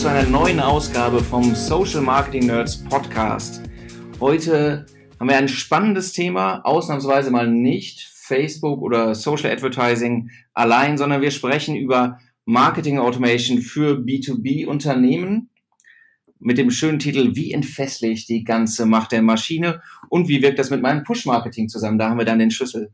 Zu einer neuen Ausgabe vom Social Marketing Nerds Podcast. Heute haben wir ein spannendes Thema, ausnahmsweise mal nicht Facebook oder Social Advertising allein, sondern wir sprechen über Marketing Automation für B2B Unternehmen mit dem schönen Titel Wie entfessle ich die ganze Macht der Maschine und wie wirkt das mit meinem Push-Marketing zusammen? Da haben wir dann den Schlüssel.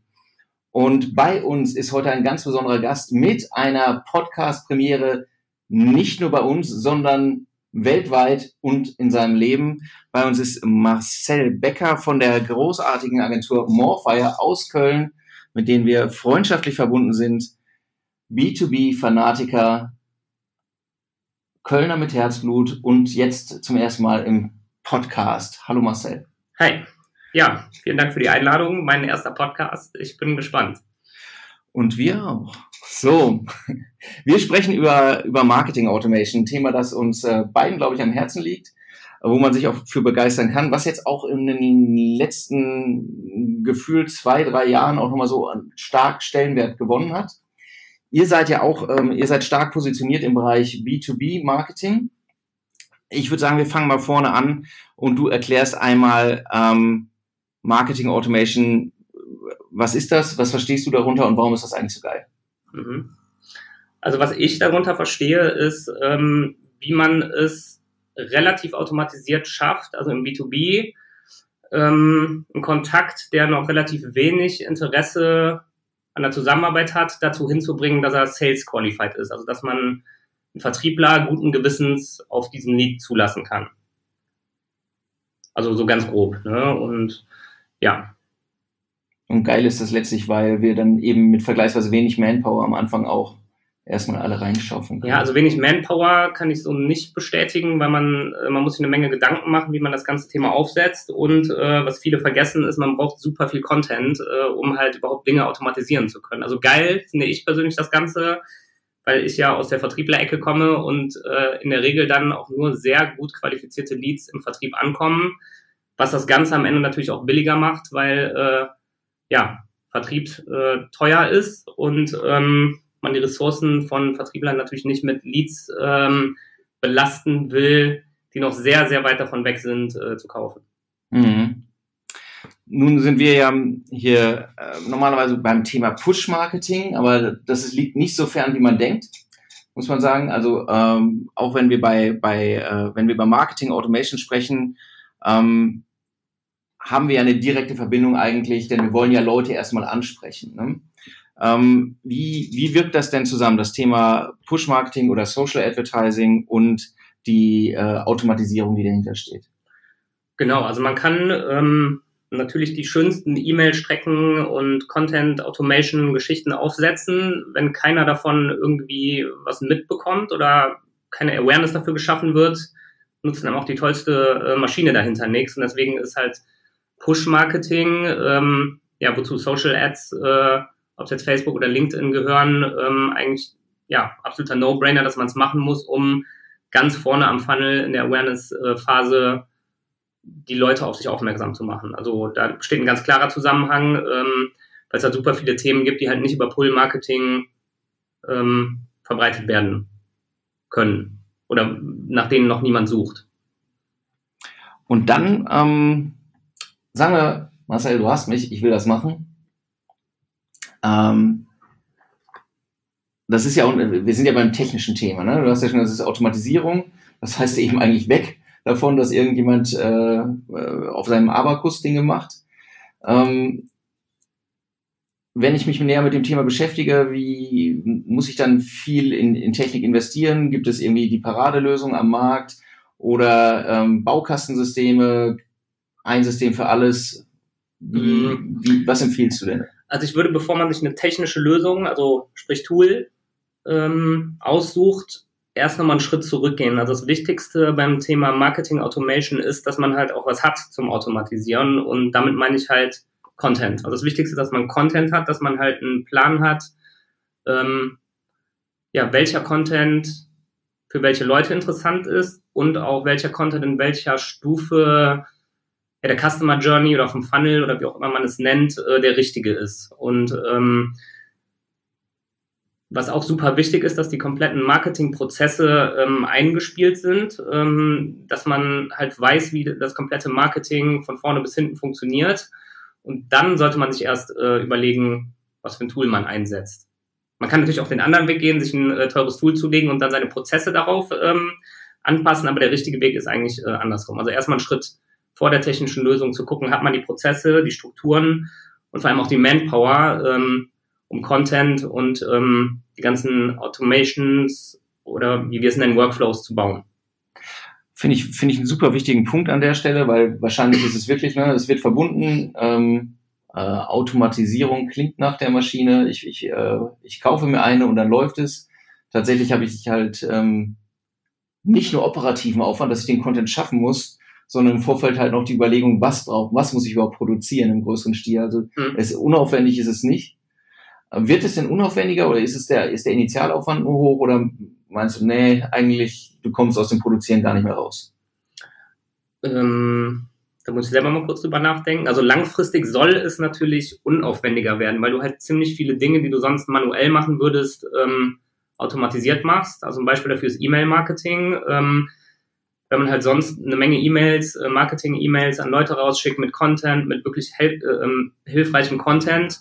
Und bei uns ist heute ein ganz besonderer Gast mit einer Podcast-Premiere, nicht nur bei uns, sondern weltweit und in seinem Leben. Bei uns ist Marcel Becker von der großartigen Agentur Morfire aus Köln, mit denen wir freundschaftlich verbunden sind. B2B-Fanatiker, Kölner mit Herzblut und jetzt zum ersten Mal im Podcast. Hallo Marcel. Hi. Ja, vielen Dank für die Einladung. Mein erster Podcast. Ich bin gespannt. Und wir auch. So, wir sprechen über, über Marketing Automation, Thema, das uns äh, beiden, glaube ich, am Herzen liegt, wo man sich auch für begeistern kann, was jetzt auch in den letzten gefühlt zwei, drei Jahren auch nochmal so stark Stellenwert gewonnen hat. Ihr seid ja auch, ähm, ihr seid stark positioniert im Bereich B2B Marketing. Ich würde sagen, wir fangen mal vorne an und du erklärst einmal ähm, Marketing Automation. Was ist das? Was verstehst du darunter und warum ist das eigentlich so geil? Mhm. Also was ich darunter verstehe, ist, ähm, wie man es relativ automatisiert schafft, also im B2B, ähm, einen Kontakt, der noch relativ wenig Interesse an der Zusammenarbeit hat, dazu hinzubringen, dass er Sales qualified ist. Also dass man einen Vertriebler guten Gewissens auf diesen Lead zulassen kann. Also so ganz grob. Ne? Und ja. Und geil ist das letztlich, weil wir dann eben mit vergleichsweise wenig Manpower am Anfang auch erstmal alle reinschaffen können. Ja, also wenig Manpower kann ich so nicht bestätigen, weil man, äh, man muss sich eine Menge Gedanken machen, wie man das ganze Thema aufsetzt. Und äh, was viele vergessen, ist, man braucht super viel Content, äh, um halt überhaupt Dinge automatisieren zu können. Also geil finde ich persönlich das Ganze, weil ich ja aus der Vertrieblerecke komme und äh, in der Regel dann auch nur sehr gut qualifizierte Leads im Vertrieb ankommen, was das Ganze am Ende natürlich auch billiger macht, weil äh, ja, Vertrieb äh, teuer ist und ähm, man die Ressourcen von Vertrieblern natürlich nicht mit Leads ähm, belasten will, die noch sehr, sehr weit davon weg sind, äh, zu kaufen. Mhm. Nun sind wir ja hier äh, normalerweise beim Thema Push-Marketing, aber das liegt nicht so fern, wie man denkt, muss man sagen. Also ähm, auch wenn wir bei, bei äh, wenn wir über Marketing Automation sprechen, ähm, haben wir ja eine direkte Verbindung eigentlich, denn wir wollen ja Leute erstmal ansprechen. Ne? Ähm, wie, wie wirkt das denn zusammen, das Thema Push-Marketing oder Social Advertising und die äh, Automatisierung, die dahinter steht? Genau, also man kann ähm, natürlich die schönsten E-Mail-Strecken und Content-Automation-Geschichten aufsetzen. Wenn keiner davon irgendwie was mitbekommt oder keine Awareness dafür geschaffen wird, nutzen dann auch die tollste äh, Maschine dahinter nichts. Und deswegen ist halt Push-Marketing, ähm, ja, wozu Social Ads äh, ob es jetzt Facebook oder LinkedIn gehören, ähm, eigentlich ja absoluter No-Brainer, dass man es machen muss, um ganz vorne am Funnel in der Awareness-Phase die Leute auf sich aufmerksam zu machen. Also da besteht ein ganz klarer Zusammenhang, ähm, weil es halt super viele Themen gibt, die halt nicht über Pull-Marketing ähm, verbreitet werden können oder nach denen noch niemand sucht. Und dann, ähm, sagen wir, Marcel, du hast mich, ich will das machen. Ähm, das ist ja, wir sind ja beim technischen Thema, ne? Du hast ja schon, das ist Automatisierung. Das heißt eben eigentlich weg davon, dass irgendjemand äh, äh, auf seinem Abakus Dinge macht. Ähm, wenn ich mich näher mit dem Thema beschäftige, wie muss ich dann viel in, in Technik investieren? Gibt es irgendwie die Paradelösung am Markt oder ähm, Baukastensysteme, ein System für alles? Wie, mhm. wie, was empfiehlst du denn? Also ich würde, bevor man sich eine technische Lösung, also sprich Tool, ähm, aussucht, erst nochmal einen Schritt zurückgehen. Also das Wichtigste beim Thema Marketing Automation ist, dass man halt auch was hat zum Automatisieren und damit meine ich halt Content. Also das Wichtigste ist, dass man Content hat, dass man halt einen Plan hat, ähm, ja, welcher Content für welche Leute interessant ist und auch welcher Content in welcher Stufe ja, der Customer Journey oder vom Funnel oder wie auch immer man es nennt, äh, der richtige ist. Und ähm, was auch super wichtig ist, dass die kompletten Marketingprozesse ähm, eingespielt sind, ähm, dass man halt weiß, wie das komplette Marketing von vorne bis hinten funktioniert. Und dann sollte man sich erst äh, überlegen, was für ein Tool man einsetzt. Man kann natürlich auch den anderen Weg gehen, sich ein äh, teures Tool zulegen und dann seine Prozesse darauf ähm, anpassen, aber der richtige Weg ist eigentlich äh, andersrum. Also erstmal einen Schritt vor der technischen Lösung zu gucken, hat man die Prozesse, die Strukturen und vor allem auch die Manpower, ähm, um Content und ähm, die ganzen Automations oder wie wir es nennen, Workflows zu bauen. Finde ich, finde ich einen super wichtigen Punkt an der Stelle, weil wahrscheinlich ist es wirklich, ne, es wird verbunden, ähm, äh, Automatisierung klingt nach der Maschine, ich, ich, äh, ich kaufe mir eine und dann läuft es. Tatsächlich habe ich halt ähm, nicht nur operativen Aufwand, dass ich den Content schaffen muss, sondern im Vorfeld halt noch die Überlegung, was braucht, was muss ich überhaupt produzieren im größeren Stil. Also mhm. es unaufwendig ist es nicht. Wird es denn unaufwendiger oder ist es der, ist der Initialaufwand nur hoch oder meinst du, nee, eigentlich, du kommst aus dem Produzieren gar nicht mehr raus? Ähm, da muss ich selber mal kurz drüber nachdenken. Also langfristig soll es natürlich unaufwendiger werden, weil du halt ziemlich viele Dinge, die du sonst manuell machen würdest, ähm, automatisiert machst. Also ein Beispiel dafür ist E-Mail-Marketing. Ähm, wenn man halt sonst eine Menge E-Mails, äh, Marketing-E-Mails an Leute rausschickt mit Content, mit wirklich äh, ähm, hilfreichem Content,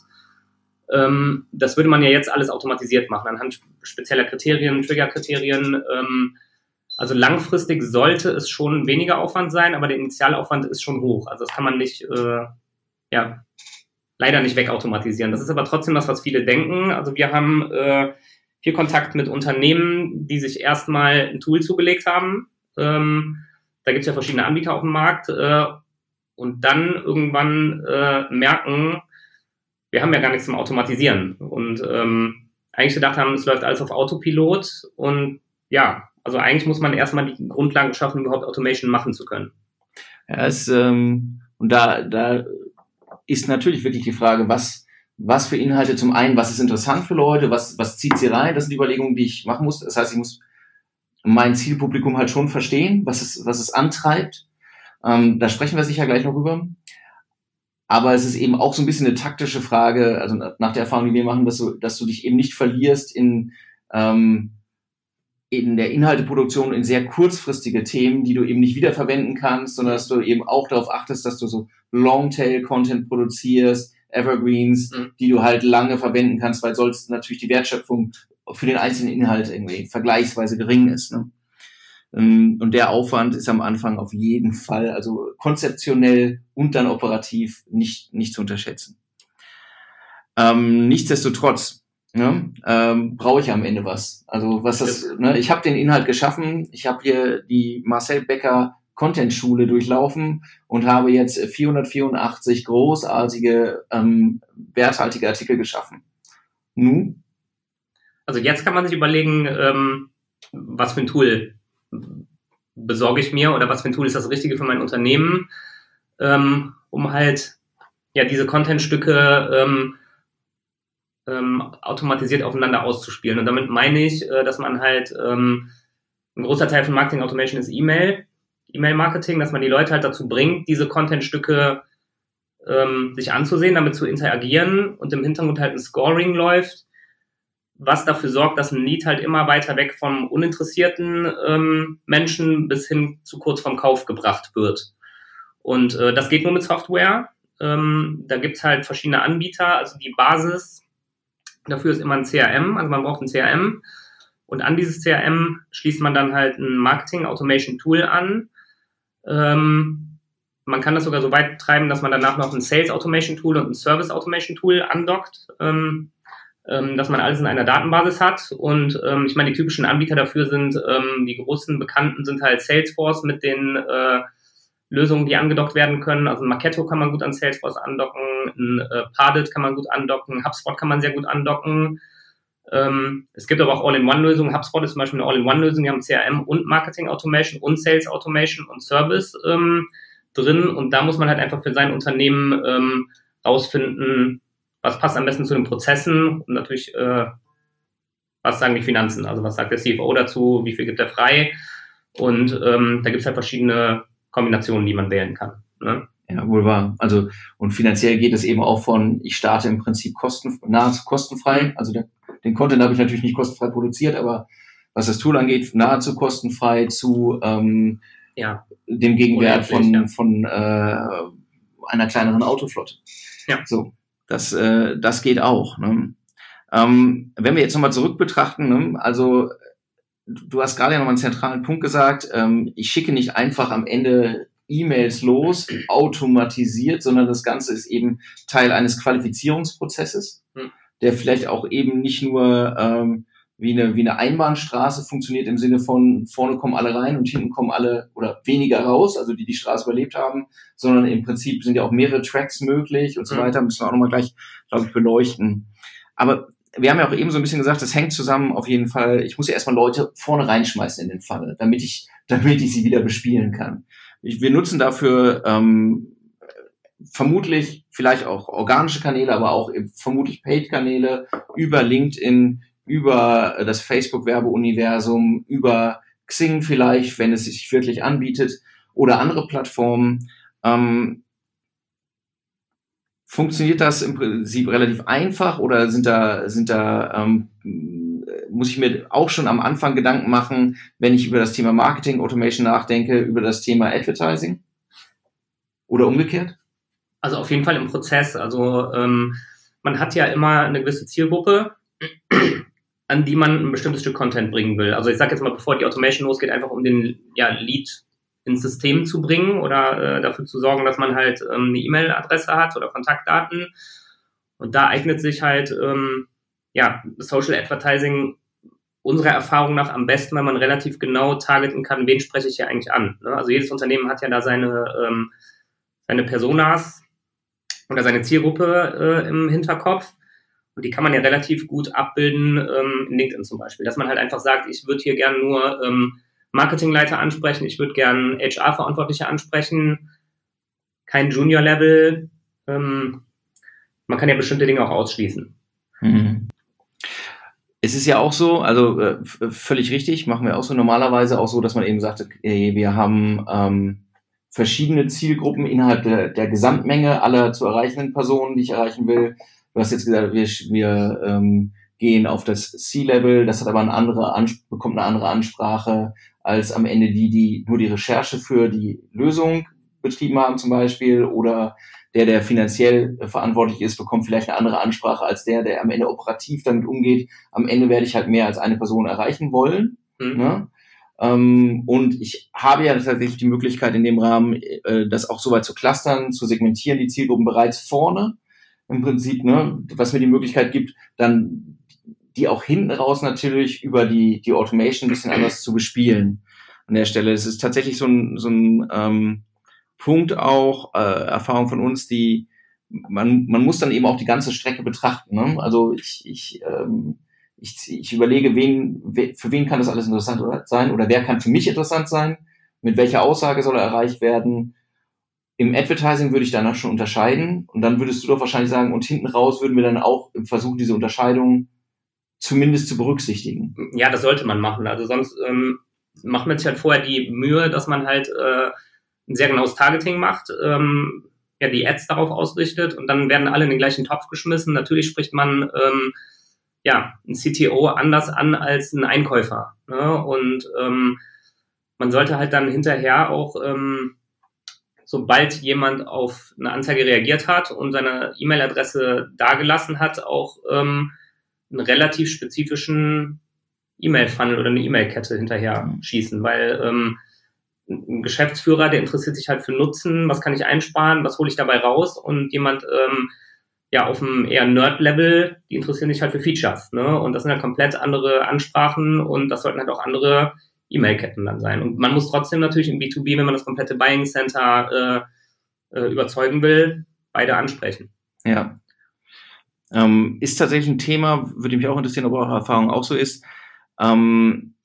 ähm, das würde man ja jetzt alles automatisiert machen, anhand spezieller Kriterien, Trigger-Kriterien. Ähm, also langfristig sollte es schon weniger Aufwand sein, aber der Initialaufwand ist schon hoch. Also das kann man nicht, äh, ja, leider nicht wegautomatisieren. Das ist aber trotzdem das, was viele denken. Also wir haben äh, viel Kontakt mit Unternehmen, die sich erstmal ein Tool zugelegt haben. Ähm, da gibt es ja verschiedene Anbieter auf dem Markt äh, und dann irgendwann äh, merken, wir haben ja gar nichts zum Automatisieren und ähm, eigentlich gedacht haben, es läuft alles auf Autopilot und ja, also eigentlich muss man erstmal die Grundlagen schaffen, überhaupt Automation machen zu können. Ja, es, ähm, und da, da ist natürlich wirklich die Frage, was, was für Inhalte zum einen, was ist interessant für Leute, was, was zieht sie rein, das sind die Überlegungen, die ich machen muss. Das heißt, ich muss mein Zielpublikum halt schon verstehen, was es, was es antreibt. Ähm, da sprechen wir sicher gleich noch rüber. Aber es ist eben auch so ein bisschen eine taktische Frage, also nach der Erfahrung, die wir machen, dass du, dass du dich eben nicht verlierst in, ähm, in der Inhalteproduktion in sehr kurzfristige Themen, die du eben nicht wiederverwenden kannst, sondern dass du eben auch darauf achtest, dass du so Longtail-Content produzierst, Evergreens, mhm. die du halt lange verwenden kannst, weil sonst natürlich die Wertschöpfung für den einzelnen Inhalt irgendwie vergleichsweise gering ist. Ne? Ähm, und der Aufwand ist am Anfang auf jeden Fall, also konzeptionell und dann operativ nicht, nicht zu unterschätzen. Ähm, nichtsdestotrotz ne, ähm, brauche ich am Ende was. Also was das, ne, ich habe den Inhalt geschaffen, ich habe hier die Marcel Becker Content-Schule durchlaufen und habe jetzt 484 großartige, ähm, werthaltige Artikel geschaffen. Nun? Also jetzt kann man sich überlegen, ähm, was für ein Tool besorge ich mir oder was für ein Tool ist das Richtige für mein Unternehmen, ähm, um halt ja diese Contentstücke ähm, ähm, automatisiert aufeinander auszuspielen. Und damit meine ich, äh, dass man halt ähm, ein großer Teil von Marketing Automation ist E-Mail, E-Mail-Marketing, dass man die Leute halt dazu bringt, diese Contentstücke ähm, sich anzusehen, damit zu interagieren und im Hintergrund halt ein Scoring läuft, was dafür sorgt, dass ein Lead halt immer weiter weg vom uninteressierten ähm, Menschen bis hin zu kurz vorm Kauf gebracht wird. Und äh, das geht nur mit Software. Ähm, da gibt's halt verschiedene Anbieter. Also die Basis dafür ist immer ein CRM. Also man braucht ein CRM. Und an dieses CRM schließt man dann halt ein Marketing Automation Tool an. Ähm, man kann das sogar so weit treiben, dass man danach noch ein Sales Automation Tool und ein Service Automation Tool andockt. Ähm, ähm, dass man alles in einer Datenbasis hat. Und ähm, ich meine, die typischen Anbieter dafür sind, ähm, die großen Bekannten sind halt Salesforce mit den äh, Lösungen, die angedockt werden können. Also ein Marketo kann man gut an Salesforce andocken, ein äh, Pardit kann man gut andocken, HubSpot kann man sehr gut andocken. Ähm, es gibt aber auch All-in-One-Lösungen. HubSpot ist zum Beispiel eine All-in-One-Lösung. Die haben CRM und Marketing Automation und Sales Automation und Service ähm, drin. Und da muss man halt einfach für sein Unternehmen ähm, rausfinden, was passt am besten zu den Prozessen und natürlich, äh, was sagen die Finanzen, also was sagt der CFO dazu, wie viel gibt er frei und ähm, da gibt es halt verschiedene Kombinationen, die man wählen kann. Ne? Ja, wohl wahr. Also, und finanziell geht es eben auch von, ich starte im Prinzip kosten, nahezu kostenfrei. Also der, den Content habe ich natürlich nicht kostenfrei produziert, aber was das Tool angeht, nahezu kostenfrei zu ähm, ja. dem Gegenwert von, ja. von äh, einer kleineren Autoflotte. Ja. So, das, äh, das geht auch. Ne? Ähm, wenn wir jetzt nochmal zurück betrachten, ne? also du hast gerade ja nochmal einen zentralen Punkt gesagt, ähm, ich schicke nicht einfach am Ende E-Mails los, automatisiert, sondern das Ganze ist eben Teil eines Qualifizierungsprozesses, hm. der vielleicht auch eben nicht nur ähm, wie eine, wie eine Einbahnstraße funktioniert im Sinne von vorne kommen alle rein und hinten kommen alle oder weniger raus, also die die Straße überlebt haben, sondern im Prinzip sind ja auch mehrere Tracks möglich und so hm. weiter, müssen wir auch nochmal gleich, glaube ich, beleuchten. Aber wir haben ja auch eben so ein bisschen gesagt, das hängt zusammen auf jeden Fall. Ich muss ja erstmal Leute vorne reinschmeißen in den Funnel, damit ich, damit ich sie wieder bespielen kann. Ich, wir nutzen dafür ähm, vermutlich vielleicht auch organische Kanäle, aber auch vermutlich Paid-Kanäle über LinkedIn, über das Facebook-Werbeuniversum, über Xing vielleicht, wenn es sich wirklich anbietet, oder andere Plattformen. Ähm, Funktioniert das im Prinzip relativ einfach oder sind da, sind da, ähm, muss ich mir auch schon am Anfang Gedanken machen, wenn ich über das Thema Marketing Automation nachdenke, über das Thema Advertising? Oder umgekehrt? Also auf jeden Fall im Prozess. Also ähm, man hat ja immer eine gewisse Zielgruppe, an die man ein bestimmtes Stück Content bringen will. Also ich sage jetzt mal, bevor die Automation losgeht, einfach um den ja, Lead ins System zu bringen oder äh, dafür zu sorgen, dass man halt ähm, eine E-Mail-Adresse hat oder Kontaktdaten. Und da eignet sich halt ähm, ja Social Advertising unserer Erfahrung nach am besten, weil man relativ genau targeten kann, wen spreche ich hier eigentlich an. Ne? Also jedes Unternehmen hat ja da seine, ähm, seine Personas oder seine Zielgruppe äh, im Hinterkopf. Und die kann man ja relativ gut abbilden ähm, in LinkedIn zum Beispiel. Dass man halt einfach sagt, ich würde hier gerne nur ähm, Marketingleiter ansprechen, ich würde gern HR-Verantwortliche ansprechen, kein Junior-Level. Ähm, man kann ja bestimmte Dinge auch ausschließen. Mhm. Es ist ja auch so, also äh, völlig richtig, machen wir auch so normalerweise auch so, dass man eben sagt, okay, wir haben ähm, verschiedene Zielgruppen innerhalb der, der Gesamtmenge aller zu erreichenden Personen, die ich erreichen will. Du hast jetzt gesagt, wir, wir ähm, gehen auf das C-Level, das hat aber eine andere, bekommt eine andere Ansprache als am Ende die, die nur die Recherche für die Lösung betrieben haben zum Beispiel oder der, der finanziell verantwortlich ist, bekommt vielleicht eine andere Ansprache als der, der am Ende operativ damit umgeht. Am Ende werde ich halt mehr als eine Person erreichen wollen. Mhm. Ne? Ähm, und ich habe ja tatsächlich die Möglichkeit in dem Rahmen, äh, das auch soweit zu clustern, zu segmentieren, die Zielgruppen bereits vorne im Prinzip, ne, was mir die Möglichkeit gibt, dann die auch hinten raus natürlich über die, die Automation ein bisschen anders zu bespielen an der Stelle. Es ist tatsächlich so ein, so ein ähm, Punkt auch, äh, Erfahrung von uns, die man, man muss dann eben auch die ganze Strecke betrachten. Ne? Also ich, ich, ähm, ich, ich überlege, wen, für wen kann das alles interessant sein oder wer kann für mich interessant sein, mit welcher Aussage soll er erreicht werden. Im Advertising würde ich danach schon unterscheiden und dann würdest du doch wahrscheinlich sagen, und hinten raus würden wir dann auch versuchen, diese Unterscheidung zumindest zu berücksichtigen. Ja, das sollte man machen. Also sonst ähm, macht man sich halt vorher die Mühe, dass man halt äh, ein sehr genaues Targeting macht, ähm, ja, die Ads darauf ausrichtet und dann werden alle in den gleichen Topf geschmissen. Natürlich spricht man ähm, ja ein CTO anders an als ein Einkäufer. Ne? Und ähm, man sollte halt dann hinterher auch, ähm, sobald jemand auf eine Anzeige reagiert hat und seine E-Mail-Adresse dagelassen hat, auch ähm, einen relativ spezifischen E-Mail-Funnel oder eine E-Mail-Kette hinterher schießen, weil ähm, ein Geschäftsführer, der interessiert sich halt für Nutzen, was kann ich einsparen, was hole ich dabei raus und jemand ähm, ja auf einem eher Nerd-Level, die interessieren sich halt für Features, ne? Und das sind halt komplett andere Ansprachen und das sollten halt auch andere E-Mail-Ketten dann sein. Und man muss trotzdem natürlich im B2B, wenn man das komplette Buying Center äh, äh, überzeugen will, beide ansprechen. Ja, ähm, ist tatsächlich ein Thema, würde mich auch interessieren, ob eure Erfahrung auch so ist, ähm,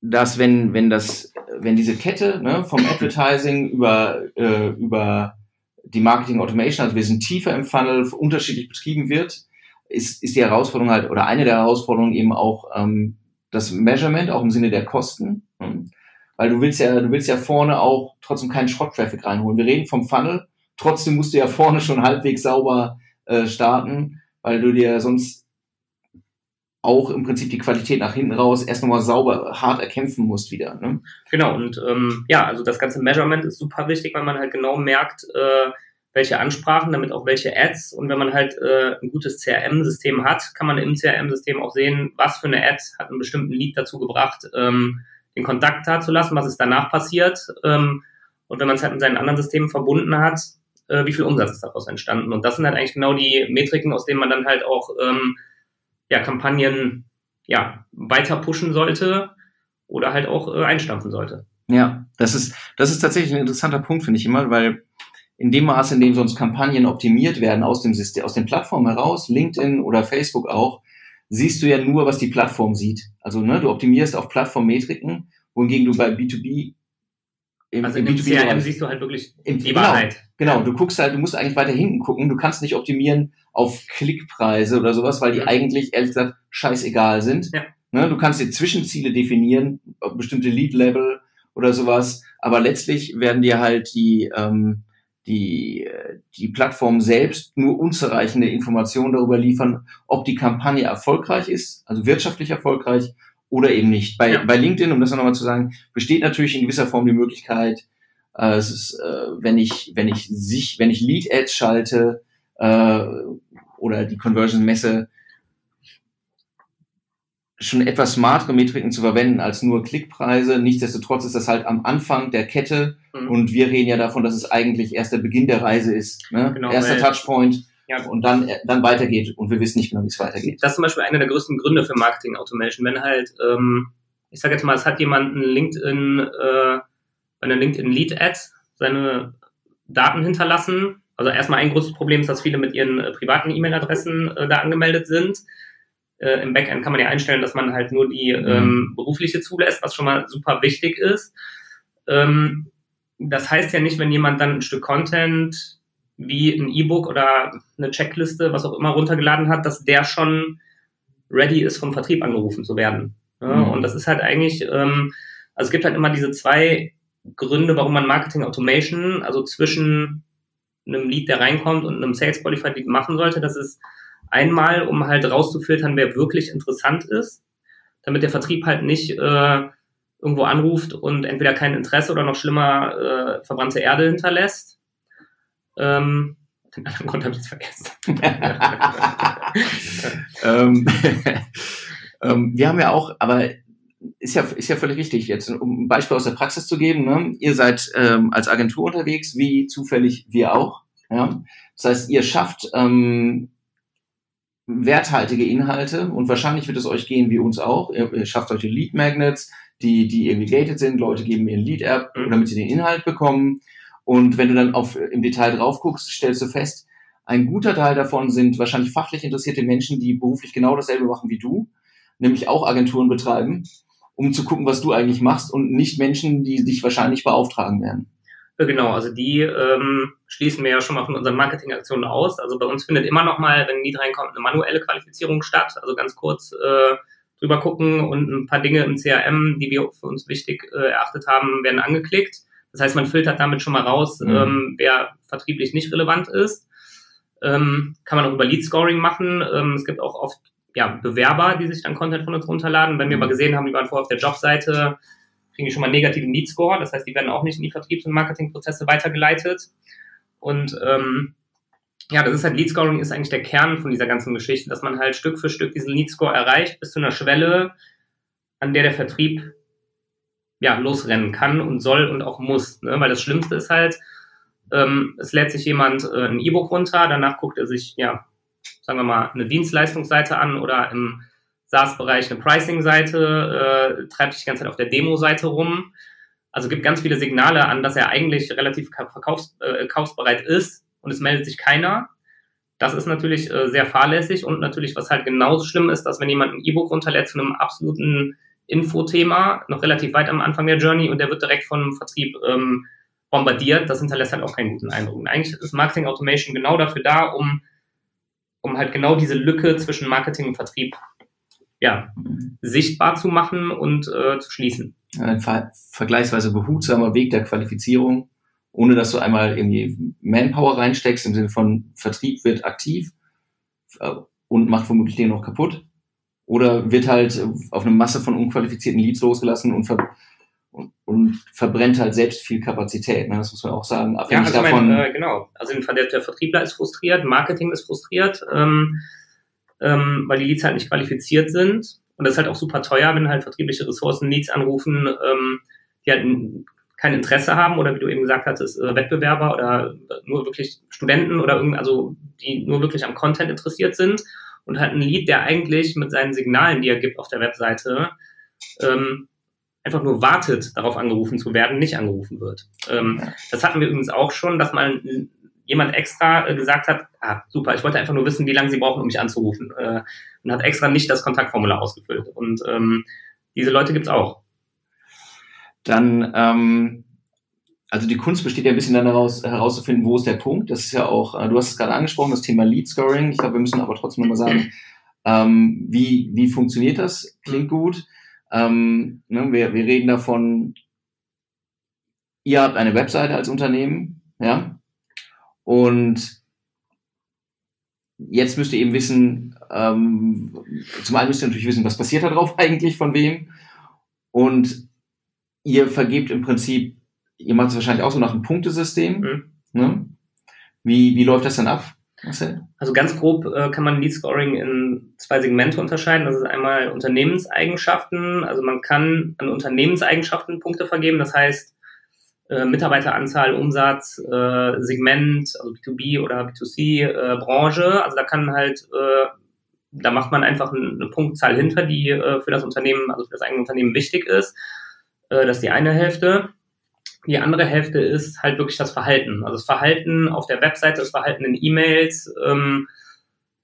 dass wenn, wenn das, wenn diese Kette ne, vom Advertising über, äh, über die Marketing Automation, also wir sind tiefer im Funnel, unterschiedlich betrieben wird, ist, ist die Herausforderung halt, oder eine der Herausforderungen eben auch ähm, das Measurement, auch im Sinne der Kosten. Hm. Weil du willst ja, du willst ja vorne auch trotzdem keinen Schrott-Traffic reinholen. Wir reden vom Funnel, trotzdem musst du ja vorne schon halbwegs sauber äh, starten weil du dir sonst auch im Prinzip die Qualität nach hinten raus erst nochmal sauber, hart erkämpfen musst wieder. Ne? Genau, und ähm, ja, also das ganze Measurement ist super wichtig, weil man halt genau merkt, äh, welche Ansprachen, damit auch welche Ads. Und wenn man halt äh, ein gutes CRM-System hat, kann man im CRM-System auch sehen, was für eine Ad hat einen bestimmten Lead dazu gebracht, ähm, den Kontakt da zu lassen, was ist danach passiert. Ähm, und wenn man es halt mit seinen anderen Systemen verbunden hat, äh, wie viel Umsatz ist daraus entstanden. Und das sind halt eigentlich genau die Metriken, aus denen man dann halt auch ähm, ja, Kampagnen ja, weiter pushen sollte oder halt auch äh, einstampfen sollte. Ja, das ist, das ist tatsächlich ein interessanter Punkt, finde ich immer, weil in dem Maße, in dem sonst Kampagnen optimiert werden aus dem System, aus den Plattformen heraus, LinkedIn oder Facebook auch, siehst du ja nur, was die Plattform sieht. Also ne, du optimierst auf Plattformmetriken, wohingegen du bei B2B im, also im B2B CRM siehst du halt wirklich im, die genau, Wahrheit. Genau, du guckst halt, du musst eigentlich weiter hinten gucken. Du kannst nicht optimieren auf Klickpreise oder sowas, weil die mhm. eigentlich ehrlich gesagt scheißegal sind. Ja. Ne, du kannst dir Zwischenziele definieren, bestimmte Lead-Level oder sowas, aber letztlich werden dir halt die ähm, die, die Plattform selbst nur unzureichende Informationen darüber liefern, ob die Kampagne erfolgreich ist, also wirtschaftlich erfolgreich oder eben nicht. Bei, ja. bei LinkedIn, um das nochmal zu sagen, besteht natürlich in gewisser Form die Möglichkeit, äh, es ist, äh, wenn ich, wenn ich sich, wenn ich Lead-Ads schalte äh, oder die Conversion messe, schon etwas smartere Metriken zu verwenden als nur Klickpreise. Nichtsdestotrotz ist das halt am Anfang der Kette mhm. und wir reden ja davon, dass es eigentlich erst der Beginn der Reise ist. Ne? Genau, Erster Touchpoint ja. und dann, dann weitergeht und wir wissen nicht genau, wie es weitergeht. Das ist zum Beispiel einer der größten Gründe für Marketing Automation. Wenn halt, ähm, ich sage jetzt mal, es hat jemand ein LinkedIn, äh, eine LinkedIn Lead Ad seine Daten hinterlassen. Also erstmal ein großes Problem ist, dass viele mit ihren äh, privaten E-Mail-Adressen äh, da angemeldet sind. Äh, Im Backend kann man ja einstellen, dass man halt nur die mhm. ähm, berufliche zulässt, was schon mal super wichtig ist. Ähm, das heißt ja nicht, wenn jemand dann ein Stück Content wie ein E-Book oder eine Checkliste, was auch immer runtergeladen hat, dass der schon ready ist, vom Vertrieb angerufen zu werden. Ja, mhm. Und das ist halt eigentlich, ähm, also es gibt halt immer diese zwei Gründe, warum man Marketing Automation, also zwischen einem Lead, der reinkommt und einem Sales Qualified Lead machen sollte. Das ist Einmal, um halt rauszufiltern, wer wirklich interessant ist, damit der Vertrieb halt nicht äh, irgendwo anruft und entweder kein Interesse oder noch schlimmer äh, verbrannte Erde hinterlässt. Ähm, den anderen Grund habe ich jetzt vergessen. ähm, ähm, wir haben ja auch, aber ist ja, ist ja völlig richtig. Jetzt, um ein Beispiel aus der Praxis zu geben, ne? ihr seid ähm, als Agentur unterwegs, wie zufällig wir auch. Ja? Das heißt, ihr schafft ähm, werthaltige Inhalte und wahrscheinlich wird es euch gehen wie uns auch. Ihr, ihr schafft solche Lead Magnets, die, die irgendwie gated sind. Leute geben mir ein Lead-App, mhm. damit sie den Inhalt bekommen. Und wenn du dann auf, im Detail drauf guckst, stellst du fest, ein guter Teil davon sind wahrscheinlich fachlich interessierte Menschen, die beruflich genau dasselbe machen wie du, nämlich auch Agenturen betreiben, um zu gucken, was du eigentlich machst und nicht Menschen, die dich wahrscheinlich beauftragen werden. Genau, also die ähm, schließen wir ja schon mal von unseren Marketingaktionen aus. Also bei uns findet immer noch mal, wenn ein Lied reinkommt, eine manuelle Qualifizierung statt. Also ganz kurz äh, drüber gucken und ein paar Dinge im CRM, die wir für uns wichtig äh, erachtet haben, werden angeklickt. Das heißt, man filtert damit schon mal raus, mhm. ähm, wer vertrieblich nicht relevant ist. Ähm, kann man auch über Lead Scoring machen. Ähm, es gibt auch oft ja, Bewerber, die sich dann Content von uns runterladen. Wenn wir mhm. aber gesehen haben, die waren vorher auf der Jobseite, kriegen die schon mal einen negativen Lead-Score. Das heißt, die werden auch nicht in die Vertriebs- und Marketingprozesse weitergeleitet. Und ähm, ja, das ist halt Lead-Scoring ist eigentlich der Kern von dieser ganzen Geschichte, dass man halt Stück für Stück diesen Lead-Score erreicht bis zu einer Schwelle, an der der Vertrieb ja losrennen kann und soll und auch muss. Ne? Weil das Schlimmste ist halt, ähm, es lädt sich jemand äh, ein E-Book runter, danach guckt er sich, ja, sagen wir mal, eine Dienstleistungsseite an oder im SaaS-Bereich eine Pricing-Seite, äh, treibt sich die ganze Zeit auf der Demo-Seite rum. Also gibt ganz viele Signale an, dass er eigentlich relativ verkaufs äh, kaufsbereit ist und es meldet sich keiner. Das ist natürlich äh, sehr fahrlässig und natürlich, was halt genauso schlimm ist, dass wenn jemand ein E-Book runterlädt zu einem absoluten Infothema, noch relativ weit am Anfang der Journey und der wird direkt vom Vertrieb ähm, bombardiert, das hinterlässt halt auch keinen guten Eindruck. Und eigentlich ist Marketing Automation genau dafür da, um, um halt genau diese Lücke zwischen Marketing und Vertrieb ja, sichtbar zu machen und äh, zu schließen. Ein ver vergleichsweise behutsamer Weg der Qualifizierung, ohne dass du einmal irgendwie Manpower reinsteckst, im Sinne von Vertrieb wird aktiv äh, und macht womöglich den noch kaputt. Oder wird halt auf eine Masse von unqualifizierten Leads losgelassen und, ver und, und verbrennt halt selbst viel Kapazität. Ne? Das muss man auch sagen. ja, also davon, mein, äh, genau. Also der, der Vertriebler ist frustriert, Marketing ist frustriert, ähm, ähm, weil die Leads halt nicht qualifiziert sind. Und das ist halt auch super teuer, wenn halt vertriebliche Ressourcen Leads anrufen, ähm, die halt kein Interesse haben oder wie du eben gesagt hattest, äh, Wettbewerber oder nur wirklich Studenten oder irgend, also die nur wirklich am Content interessiert sind und halt ein Lead, der eigentlich mit seinen Signalen, die er gibt auf der Webseite, ähm, einfach nur wartet, darauf angerufen zu werden, nicht angerufen wird. Ähm, das hatten wir übrigens auch schon, dass mal jemand extra äh, gesagt hat, ah, super, ich wollte einfach nur wissen, wie lange sie brauchen, um mich anzurufen. Äh, und hat extra nicht das Kontaktformular ausgefüllt. Und ähm, diese Leute gibt's auch dann, ähm, also die Kunst besteht ja ein bisschen dann daraus, herauszufinden, wo ist der Punkt. Das ist ja auch, äh, du hast es gerade angesprochen, das Thema Lead Scoring. Ich glaube, wir müssen aber trotzdem nochmal sagen, ähm, wie, wie funktioniert das? Klingt gut. Ähm, ne, wir, wir reden davon, ihr habt eine Webseite als Unternehmen, ja, und jetzt müsst ihr eben wissen, ähm, zum einen müsst ihr natürlich wissen, was passiert da drauf eigentlich, von wem, und ihr vergebt im Prinzip, ihr macht es wahrscheinlich auch so nach einem Punktesystem. Mhm. Ne? Wie, wie läuft das dann ab? Marcel? Also ganz grob äh, kann man Lead Scoring in zwei Segmente unterscheiden. Das ist einmal Unternehmenseigenschaften. Also man kann an Unternehmenseigenschaften Punkte vergeben. Das heißt äh, Mitarbeiteranzahl, Umsatz, äh, Segment, also B2B oder B2C, äh, Branche. Also da kann halt, äh, da macht man einfach eine Punktzahl hinter, die äh, für das Unternehmen, also für das eigene Unternehmen wichtig ist. Äh, das ist die eine Hälfte. Die andere Hälfte ist halt wirklich das Verhalten. Also das Verhalten auf der Webseite, das Verhalten in E-Mails, ähm,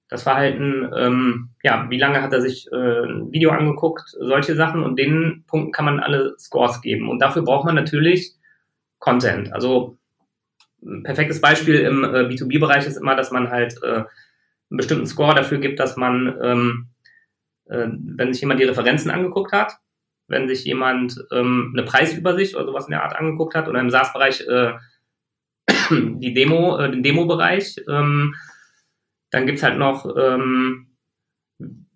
das Verhalten, ähm, ja, wie lange hat er sich äh, ein Video angeguckt, solche Sachen und den Punkten kann man alle Scores geben. Und dafür braucht man natürlich Content. Also ein perfektes Beispiel im äh, B2B-Bereich ist immer, dass man halt äh, einen bestimmten Score dafür gibt, dass man, ähm, äh, wenn sich jemand die Referenzen angeguckt hat, wenn sich jemand ähm, eine Preisübersicht oder sowas in der Art angeguckt hat oder im SaaS-Bereich äh, die Demo, äh, den Demo-Bereich. Ähm, dann gibt's halt noch ähm,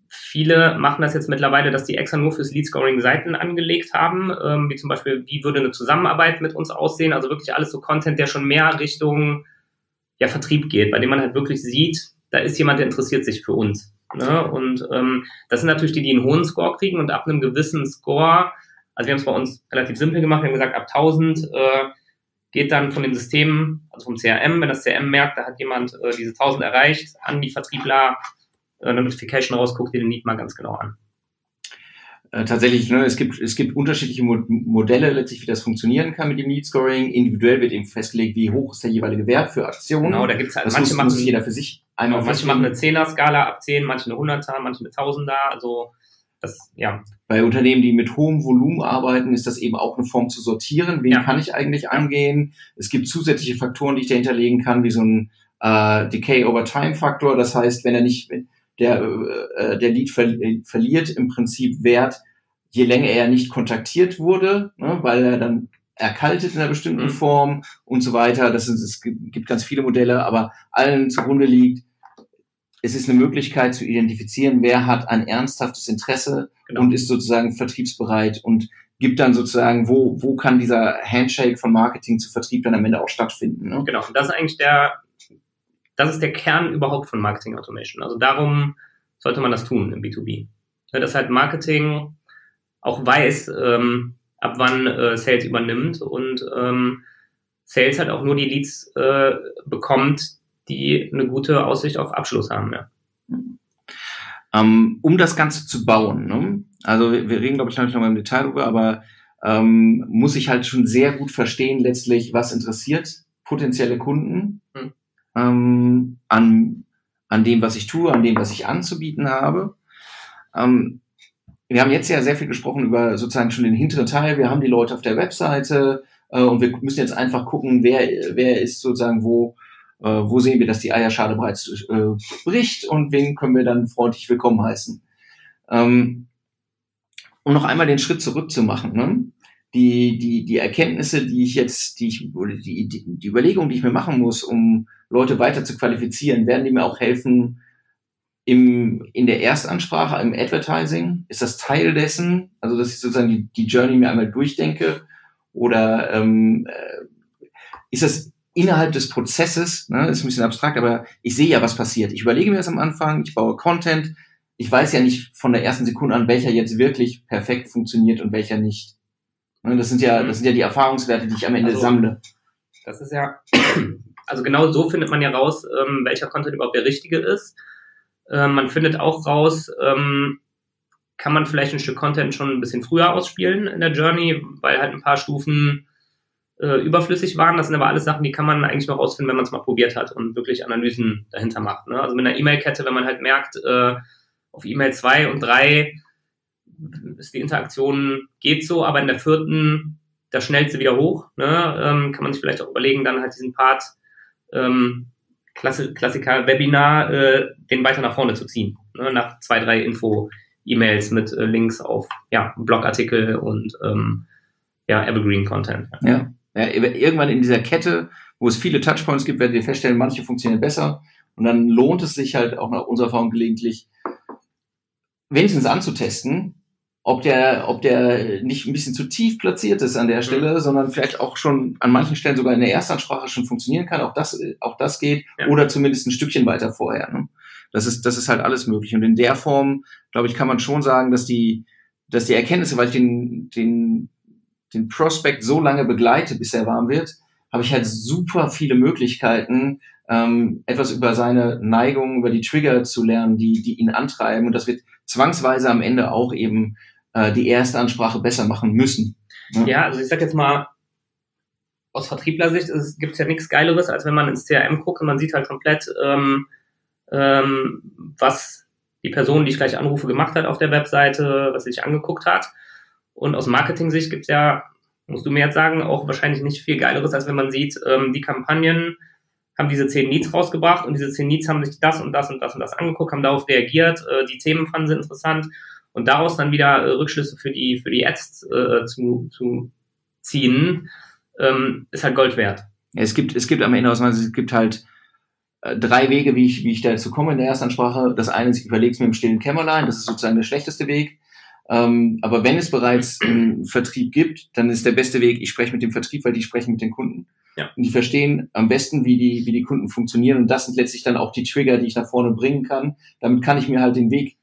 viele machen das jetzt mittlerweile, dass die extra nur fürs Lead-Scoring Seiten angelegt haben, ähm, wie zum Beispiel, wie würde eine Zusammenarbeit mit uns aussehen? Also wirklich alles so Content, der schon mehr Richtung ja, Vertrieb geht, bei dem man halt wirklich sieht, da ist jemand, der interessiert sich für uns. Ne? Und ähm, das sind natürlich die, die einen hohen Score kriegen und ab einem gewissen Score, also wir haben es bei uns relativ simpel gemacht, wir haben gesagt, ab 1000 äh, geht dann von den Systemen, also vom CRM, wenn das CRM merkt, da hat jemand äh, diese 1000 erreicht, an die Vertriebler eine Notification rausguckt, die den Need mal ganz genau an. Äh, tatsächlich, ne, es gibt, es gibt unterschiedliche Mo Modelle letztlich, wie das funktionieren kann mit dem Lead Scoring. Individuell wird eben festgelegt, wie hoch ist der jeweilige Wert für Aktionen. Genau, da gibt's halt, das manche muss, machen, muss jeder für sich einmal Manche machen eine 10er-Skala ab 10, manche eine 100er, manche eine 1000er, also das, ja. Bei Unternehmen, die mit hohem Volumen arbeiten, ist das eben auch eine Form zu sortieren. Wen ja. kann ich eigentlich angehen? Es gibt zusätzliche Faktoren, die ich dahinter legen kann, wie so ein äh, Decay over Time Faktor. Das heißt, wenn er nicht, der, äh, der Lead ver verliert im Prinzip Wert, je länger er nicht kontaktiert wurde, ne, weil er dann erkaltet in einer bestimmten mhm. Form und so weiter. Das ist, es gibt ganz viele Modelle, aber allen zugrunde liegt, es ist eine Möglichkeit zu identifizieren, wer hat ein ernsthaftes Interesse genau. und ist sozusagen vertriebsbereit und gibt dann sozusagen, wo, wo kann dieser Handshake von Marketing zu Vertrieb dann am Ende auch stattfinden. Ne? Genau, und das ist eigentlich der, das ist der Kern überhaupt von Marketing Automation. Also darum sollte man das tun im B2B. Das halt Marketing auch weiß, ähm, ab wann äh, Sales übernimmt und ähm, Sales halt auch nur die Leads äh, bekommt, die eine gute Aussicht auf Abschluss haben. Ja. Ähm, um das Ganze zu bauen, ne? also wir, reden, glaube ich, noch nochmal im Detail drüber, aber ähm, muss ich halt schon sehr gut verstehen, letztlich, was interessiert potenzielle Kunden. Ähm, an, an dem, was ich tue, an dem, was ich anzubieten habe. Ähm, wir haben jetzt ja sehr viel gesprochen über sozusagen schon den hinteren Teil. Wir haben die Leute auf der Webseite äh, und wir müssen jetzt einfach gucken, wer, wer ist sozusagen wo, äh, wo sehen wir, dass die Eierschale bereits äh, bricht und wen können wir dann freundlich willkommen heißen. Ähm, um noch einmal den Schritt zurück zu machen, ne? Die, die, die Erkenntnisse, die ich jetzt, die ich, die, die, die Überlegungen, die ich mir machen muss, um Leute weiter zu qualifizieren, werden die mir auch helfen, im, in der Erstansprache, im Advertising? Ist das Teil dessen? Also, dass ich sozusagen die, die Journey mir einmal durchdenke? Oder ähm, äh, ist das innerhalb des Prozesses, ne, ist ein bisschen abstrakt, aber ich sehe ja, was passiert. Ich überlege mir das am Anfang, ich baue Content, ich weiß ja nicht von der ersten Sekunde an, welcher jetzt wirklich perfekt funktioniert und welcher nicht. Ne, das sind ja, das sind ja die Erfahrungswerte, die ich am Ende also, sammle. Das ist ja, also genau so findet man ja raus, ähm, welcher Content überhaupt der richtige ist. Ähm, man findet auch raus, ähm, kann man vielleicht ein Stück Content schon ein bisschen früher ausspielen in der Journey, weil halt ein paar Stufen äh, überflüssig waren. Das sind aber alles Sachen, die kann man eigentlich noch rausfinden, wenn man es mal probiert hat und wirklich Analysen dahinter macht. Ne? Also mit einer E-Mail-Kette, wenn man halt merkt, äh, auf E-Mail 2 und 3 ist die Interaktion geht so, aber in der vierten, da schnellt sie wieder hoch. Ne? Ähm, kann man sich vielleicht auch überlegen, dann halt diesen Part ähm, Klassi Klassiker Webinar, äh, den weiter nach vorne zu ziehen. Ne? Nach zwei, drei Info-E-Mails mit äh, Links auf ja, Blogartikel und ähm, ja, Evergreen-Content. Ja. ja, irgendwann in dieser Kette, wo es viele Touchpoints gibt, werdet ihr feststellen, manche funktionieren besser. Und dann lohnt es sich halt auch nach unserer Erfahrung gelegentlich, wenigstens anzutesten, ob der, ob der nicht ein bisschen zu tief platziert ist an der Stelle, mhm. sondern vielleicht auch schon an manchen Stellen sogar in der Erstansprache schon funktionieren kann. Auch das, auch das geht. Ja. Oder zumindest ein Stückchen weiter vorher. Ne? Das ist, das ist halt alles möglich. Und in der Form, glaube ich, kann man schon sagen, dass die, dass die Erkenntnisse, weil ich den, den, den Prospect so lange begleite, bis er warm wird, habe ich halt super viele Möglichkeiten, ähm, etwas über seine Neigung, über die Trigger zu lernen, die, die ihn antreiben. Und das wird zwangsweise am Ende auch eben äh, die erste Ansprache besser machen müssen. Ja, ja also ich sag jetzt mal, aus Vertrieblersicht gibt es ja nichts Geileres, als wenn man ins CRM guckt und man sieht halt komplett, ähm, ähm, was die Person, die ich gleich anrufe, gemacht hat auf der Webseite, was sie sich angeguckt hat. Und aus Marketing-Sicht gibt es ja, musst du mir jetzt sagen, auch wahrscheinlich nicht viel Geileres, als wenn man sieht, ähm, die Kampagnen haben diese zehn Needs rausgebracht und diese zehn Needs haben sich das und das und das und das angeguckt, haben darauf reagiert, äh, die Themen fanden sie interessant und daraus dann wieder äh, Rückschlüsse für die, für die Ads äh, zu, zu ziehen, ähm, ist halt Gold wert. Ja, es gibt, es gibt am Ende aus meiner Sicht, es gibt halt äh, drei Wege, wie ich, wie ich dazu komme in der Erstansprache. Das eine ist, ich überlege es mir im stillen Kämmerlein, das ist sozusagen der schlechteste Weg. Ähm, aber wenn es bereits einen Vertrieb gibt, dann ist der beste Weg, ich spreche mit dem Vertrieb, weil die sprechen mit den Kunden. Ja. Und die verstehen am besten, wie die, wie die Kunden funktionieren. Und das sind letztlich dann auch die Trigger, die ich nach vorne bringen kann. Damit kann ich mir halt den Weg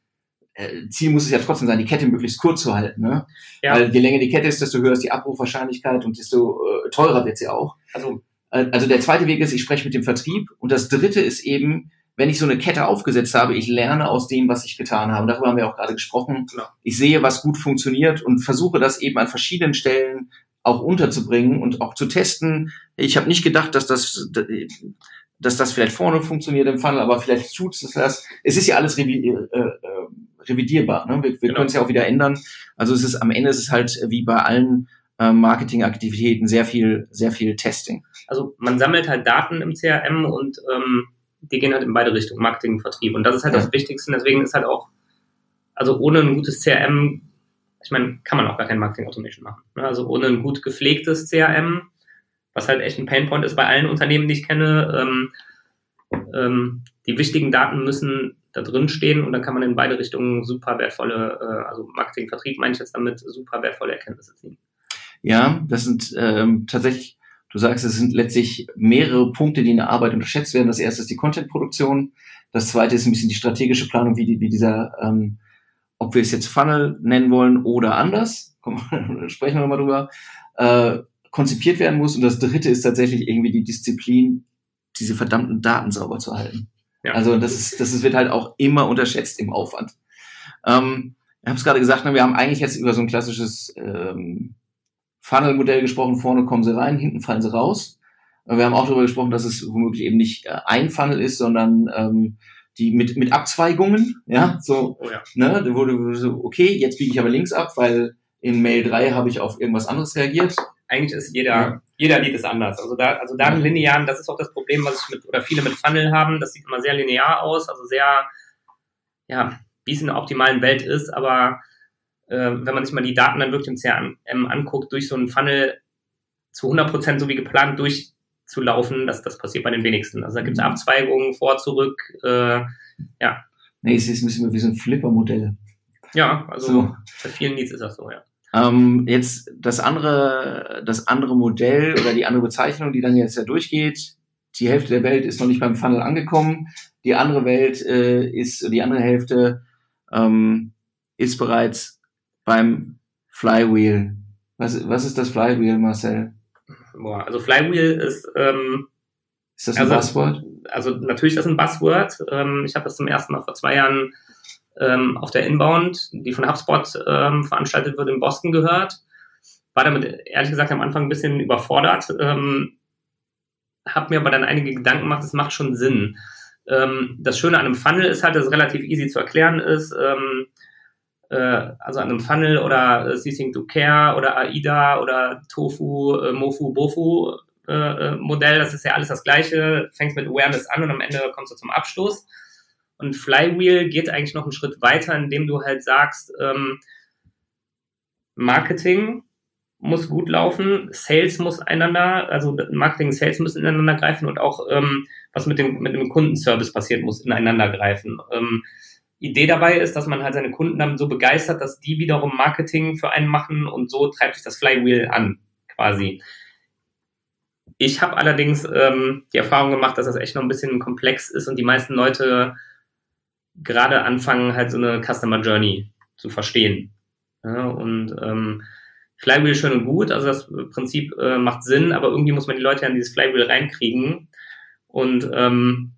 Ziel muss es ja trotzdem sein, die Kette möglichst kurz zu halten. Ne? Ja. Weil je länger die Kette ist, desto höher ist die Abrufwahrscheinlichkeit und desto äh, teurer wird sie auch. Also, äh, also der zweite Weg ist, ich spreche mit dem Vertrieb. Und das dritte ist eben, wenn ich so eine Kette aufgesetzt habe, ich lerne aus dem, was ich getan habe. Darüber haben wir auch gerade gesprochen. Genau. Ich sehe, was gut funktioniert und versuche das eben an verschiedenen Stellen auch unterzubringen und auch zu testen. Ich habe nicht gedacht, dass das, dass das vielleicht vorne funktioniert im Funnel, aber vielleicht tut es das. Es ist ja alles äh, äh, revidierbar. Ne? Wir, wir genau. können es ja auch wieder ändern. Also es ist am Ende ist es halt wie bei allen äh, Marketingaktivitäten sehr viel, sehr viel Testing. Also man sammelt halt Daten im CRM und ähm, die gehen halt in beide Richtungen, Marketing und Vertrieb. Und das ist halt ja. das Wichtigste. Deswegen ist halt auch, also ohne ein gutes CRM, ich meine, kann man auch gar kein Marketing Automation machen. Ne? Also ohne ein gut gepflegtes CRM, was halt echt ein Painpoint ist bei allen Unternehmen, die ich kenne, ähm, ähm, die wichtigen Daten müssen da drin stehen und dann kann man in beide Richtungen super wertvolle, äh, also Marketing, Vertrieb meine ich jetzt damit, super wertvolle Erkenntnisse ziehen. Ja, das sind ähm, tatsächlich Du sagst, es sind letztlich mehrere Punkte, die in der Arbeit unterschätzt werden. Das erste ist die Content-Produktion. Das zweite ist ein bisschen die strategische Planung, wie, die, wie dieser, ähm, ob wir es jetzt Funnel nennen wollen oder anders, komm, sprechen wir nochmal drüber, äh, konzipiert werden muss. Und das dritte ist tatsächlich irgendwie die Disziplin, diese verdammten Daten sauber zu halten. Ja. Also das ist, das ist, wird halt auch immer unterschätzt im Aufwand. Ähm, ich habe es gerade gesagt, ne, wir haben eigentlich jetzt über so ein klassisches ähm, Funnel-Modell gesprochen, vorne kommen sie rein, hinten fallen sie raus. Wir haben auch darüber gesprochen, dass es womöglich eben nicht äh, ein Funnel ist, sondern ähm, die mit, mit Abzweigungen, ja, so, oh ja. ne, da wurde so, okay, jetzt biege ich aber links ab, weil in Mail 3 habe ich auf irgendwas anderes reagiert. Eigentlich ist jeder, ja. jeder Lied ist anders. Also da, also da ja. linearen, das ist auch das Problem, was ich mit, oder viele mit Funnel haben, das sieht immer sehr linear aus, also sehr, ja, wie es in der optimalen Welt ist, aber äh, wenn man sich mal die Daten dann wirklich im CRM anguckt, durch so einen Funnel zu 100% so wie geplant durchzulaufen, das, das passiert bei den wenigsten. Also da gibt es mhm. Abzweigungen vor, zurück, äh, ja. Nee, es ist ein bisschen wie so ein Flipper-Modell. Ja, also so. bei vielen Leads ist das so, ja. Ähm, jetzt das andere, das andere Modell oder die andere Bezeichnung, die dann jetzt ja durchgeht, die Hälfte der Welt ist noch nicht beim Funnel angekommen, die andere Welt äh, ist, die andere Hälfte ähm, ist bereits beim Flywheel. Was, was ist das Flywheel, Marcel? Boah, also Flywheel ist ähm, ist das ein also, Buzzword? Also natürlich ist das ein Buzzword. Ähm, ich habe das zum ersten Mal vor zwei Jahren ähm, auf der Inbound, die von HubSpot ähm, veranstaltet wird in Boston gehört. War damit ehrlich gesagt am Anfang ein bisschen überfordert. Ähm, habe mir aber dann einige Gedanken gemacht, es macht schon Sinn. Ähm, das Schöne an einem Funnel ist halt, dass es relativ easy zu erklären ist. Ähm, äh, also an einem Funnel oder äh, Ceasing to Care oder AIDA oder Tofu, äh, Mofu, Bofu äh, äh, Modell, das ist ja alles das gleiche, fängt mit Awareness an und am Ende kommst du zum Abschluss. Und Flywheel geht eigentlich noch einen Schritt weiter, indem du halt sagst, ähm, Marketing muss gut laufen, Sales muss einander, also Marketing und Sales müssen ineinander greifen und auch ähm, was mit dem, mit dem Kundenservice passiert, muss ineinander greifen. Ähm, Idee dabei ist, dass man halt seine Kunden damit so begeistert, dass die wiederum Marketing für einen machen und so treibt sich das Flywheel an, quasi. Ich habe allerdings ähm, die Erfahrung gemacht, dass das echt noch ein bisschen komplex ist und die meisten Leute gerade anfangen, halt so eine Customer Journey zu verstehen. Ja, und ähm, Flywheel schön und gut, also das Prinzip äh, macht Sinn, aber irgendwie muss man die Leute an dieses Flywheel reinkriegen und ähm,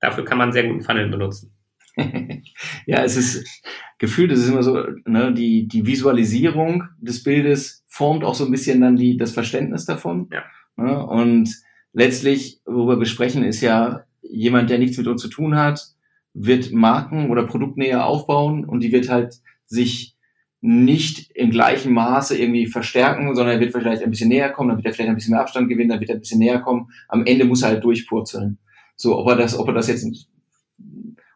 dafür kann man sehr guten Funnel benutzen. ja, es ist gefühlt, es ist immer so, ne, die, die Visualisierung des Bildes formt auch so ein bisschen dann die, das Verständnis davon. Ja. Ne, und letztlich, worüber wir sprechen, ist ja jemand, der nichts mit uns zu tun hat, wird Marken oder Produktnähe aufbauen und die wird halt sich nicht im gleichen Maße irgendwie verstärken, sondern er wird vielleicht ein bisschen näher kommen, dann wird er vielleicht ein bisschen mehr Abstand gewinnen, dann wird er ein bisschen näher kommen. Am Ende muss er halt durchpurzeln. So, ob er das, ob er das jetzt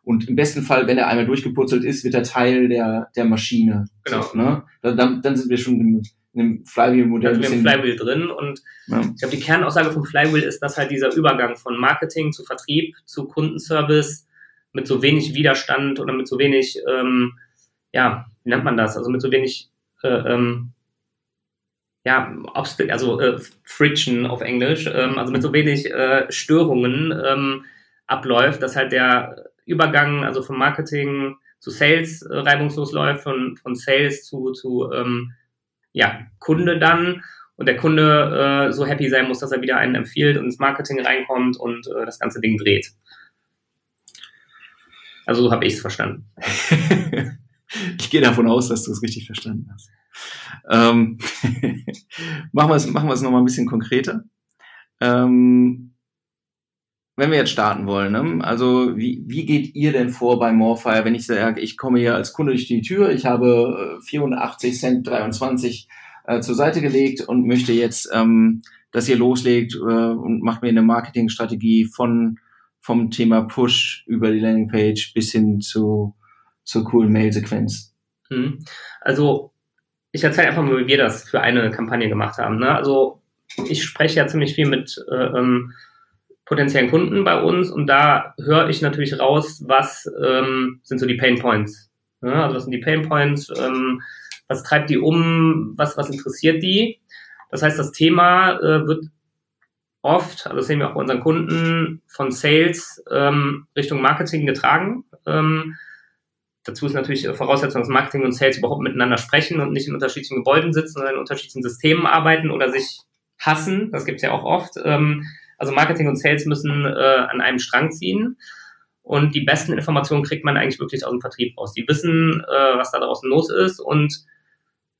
und im besten Fall, wenn er einmal durchgepurzelt ist, wird er Teil der, der Maschine. Genau. So, ne? dann, dann sind wir schon im, in einem Flywheel-Modell. Wir im Flywheel drin und ja. ich glaube, die Kernaussage vom Flywheel ist, dass halt dieser Übergang von Marketing zu Vertrieb zu Kundenservice mit so wenig Widerstand oder mit so wenig, ähm, ja, wie nennt man das? Also mit so wenig, äh, ähm, ja, also äh, Friction auf Englisch, ähm, also mit so wenig äh, Störungen ähm, abläuft, dass halt der Übergang, also vom Marketing zu Sales äh, reibungslos läuft, von, von Sales zu, zu ähm, ja, Kunde dann und der Kunde äh, so happy sein muss, dass er wieder einen empfiehlt und ins Marketing reinkommt und äh, das ganze Ding dreht. Also so habe ich es verstanden. ich gehe davon aus, dass du es richtig verstanden hast. Ähm, machen wir es machen wir es nochmal ein bisschen konkreter. Ähm, wenn wir jetzt starten wollen, ne? also wie, wie geht ihr denn vor bei Morfire, wenn ich sage, ich komme hier als Kunde durch die Tür, ich habe 84 äh, Cent 23 äh, zur Seite gelegt und möchte jetzt, ähm, dass ihr loslegt äh, und macht mir eine Marketingstrategie von vom Thema Push über die Landingpage bis hin zu zur coolen Mail-Sequenz. Hm. Also ich erzähle einfach mal, wie wir das für eine Kampagne gemacht haben. Ne? Also ich spreche ja ziemlich viel mit äh, ähm, potenziellen Kunden bei uns und da höre ich natürlich raus, was ähm, sind so die Pain Points. Ja, also was sind die Pain Points, ähm, was treibt die um, was, was interessiert die. Das heißt, das Thema äh, wird oft, also das sehen wir auch bei unseren Kunden, von Sales ähm, Richtung Marketing getragen. Ähm, dazu ist natürlich Voraussetzung, dass Marketing und Sales überhaupt miteinander sprechen und nicht in unterschiedlichen Gebäuden sitzen, sondern in unterschiedlichen Systemen arbeiten oder sich hassen. Das gibt's ja auch oft. Ähm, also Marketing und Sales müssen äh, an einem Strang ziehen. Und die besten Informationen kriegt man eigentlich wirklich aus dem Vertrieb raus. Die wissen, äh, was da draußen los ist und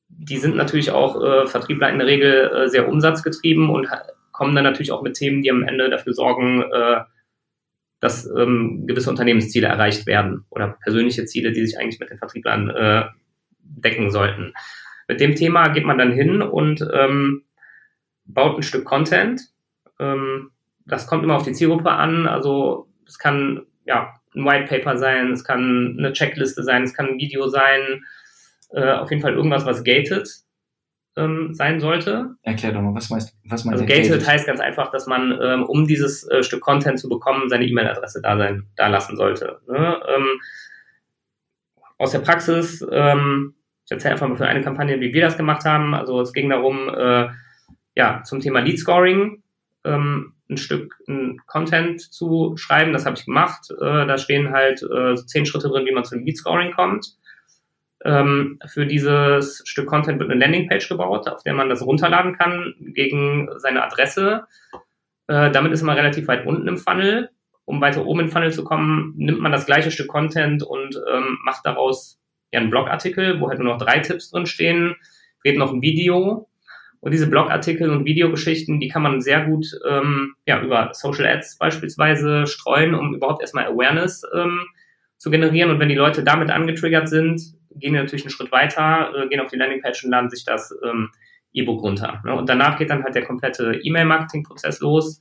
die sind natürlich auch äh, Vertriebler in der Regel äh, sehr umsatzgetrieben und kommen dann natürlich auch mit Themen, die am Ende dafür sorgen, äh, dass ähm, gewisse Unternehmensziele erreicht werden oder persönliche Ziele, die sich eigentlich mit den Vertrieblern äh, decken sollten. Mit dem Thema geht man dann hin und ähm, baut ein Stück Content. Ähm, das kommt immer auf die Zielgruppe an. Also es kann ja ein White Paper sein, es kann eine Checkliste sein, es kann ein Video sein, äh, auf jeden Fall irgendwas, was gated ähm, sein sollte. Erklär doch mal, was meinst, was meinst Also gated heißt ganz einfach, dass man, ähm, um dieses äh, Stück Content zu bekommen, seine E-Mail-Adresse da sein, da lassen sollte. Ne? Ähm, aus der Praxis, ähm, ich erzähle einfach mal für eine Kampagne, wie wir das gemacht haben. Also es ging darum, äh, ja, zum Thema Lead Scoring ähm, ein Stück ein Content zu schreiben. Das habe ich gemacht. Äh, da stehen halt äh, zehn Schritte drin, wie man zum Lead Scoring kommt. Ähm, für dieses Stück Content wird eine Landingpage gebaut, auf der man das runterladen kann gegen seine Adresse. Äh, damit ist man relativ weit unten im Funnel. Um weiter oben im Funnel zu kommen, nimmt man das gleiche Stück Content und ähm, macht daraus ja einen Blogartikel, wo halt nur noch drei Tipps drin stehen, dreht noch ein Video. Und diese Blogartikel und Videogeschichten, die kann man sehr gut ähm, ja, über Social Ads beispielsweise streuen, um überhaupt erstmal Awareness ähm, zu generieren. Und wenn die Leute damit angetriggert sind, gehen die natürlich einen Schritt weiter, äh, gehen auf die Landingpage und laden sich das ähm, E-Book runter. Ne? Und danach geht dann halt der komplette E-Mail-Marketing-Prozess los,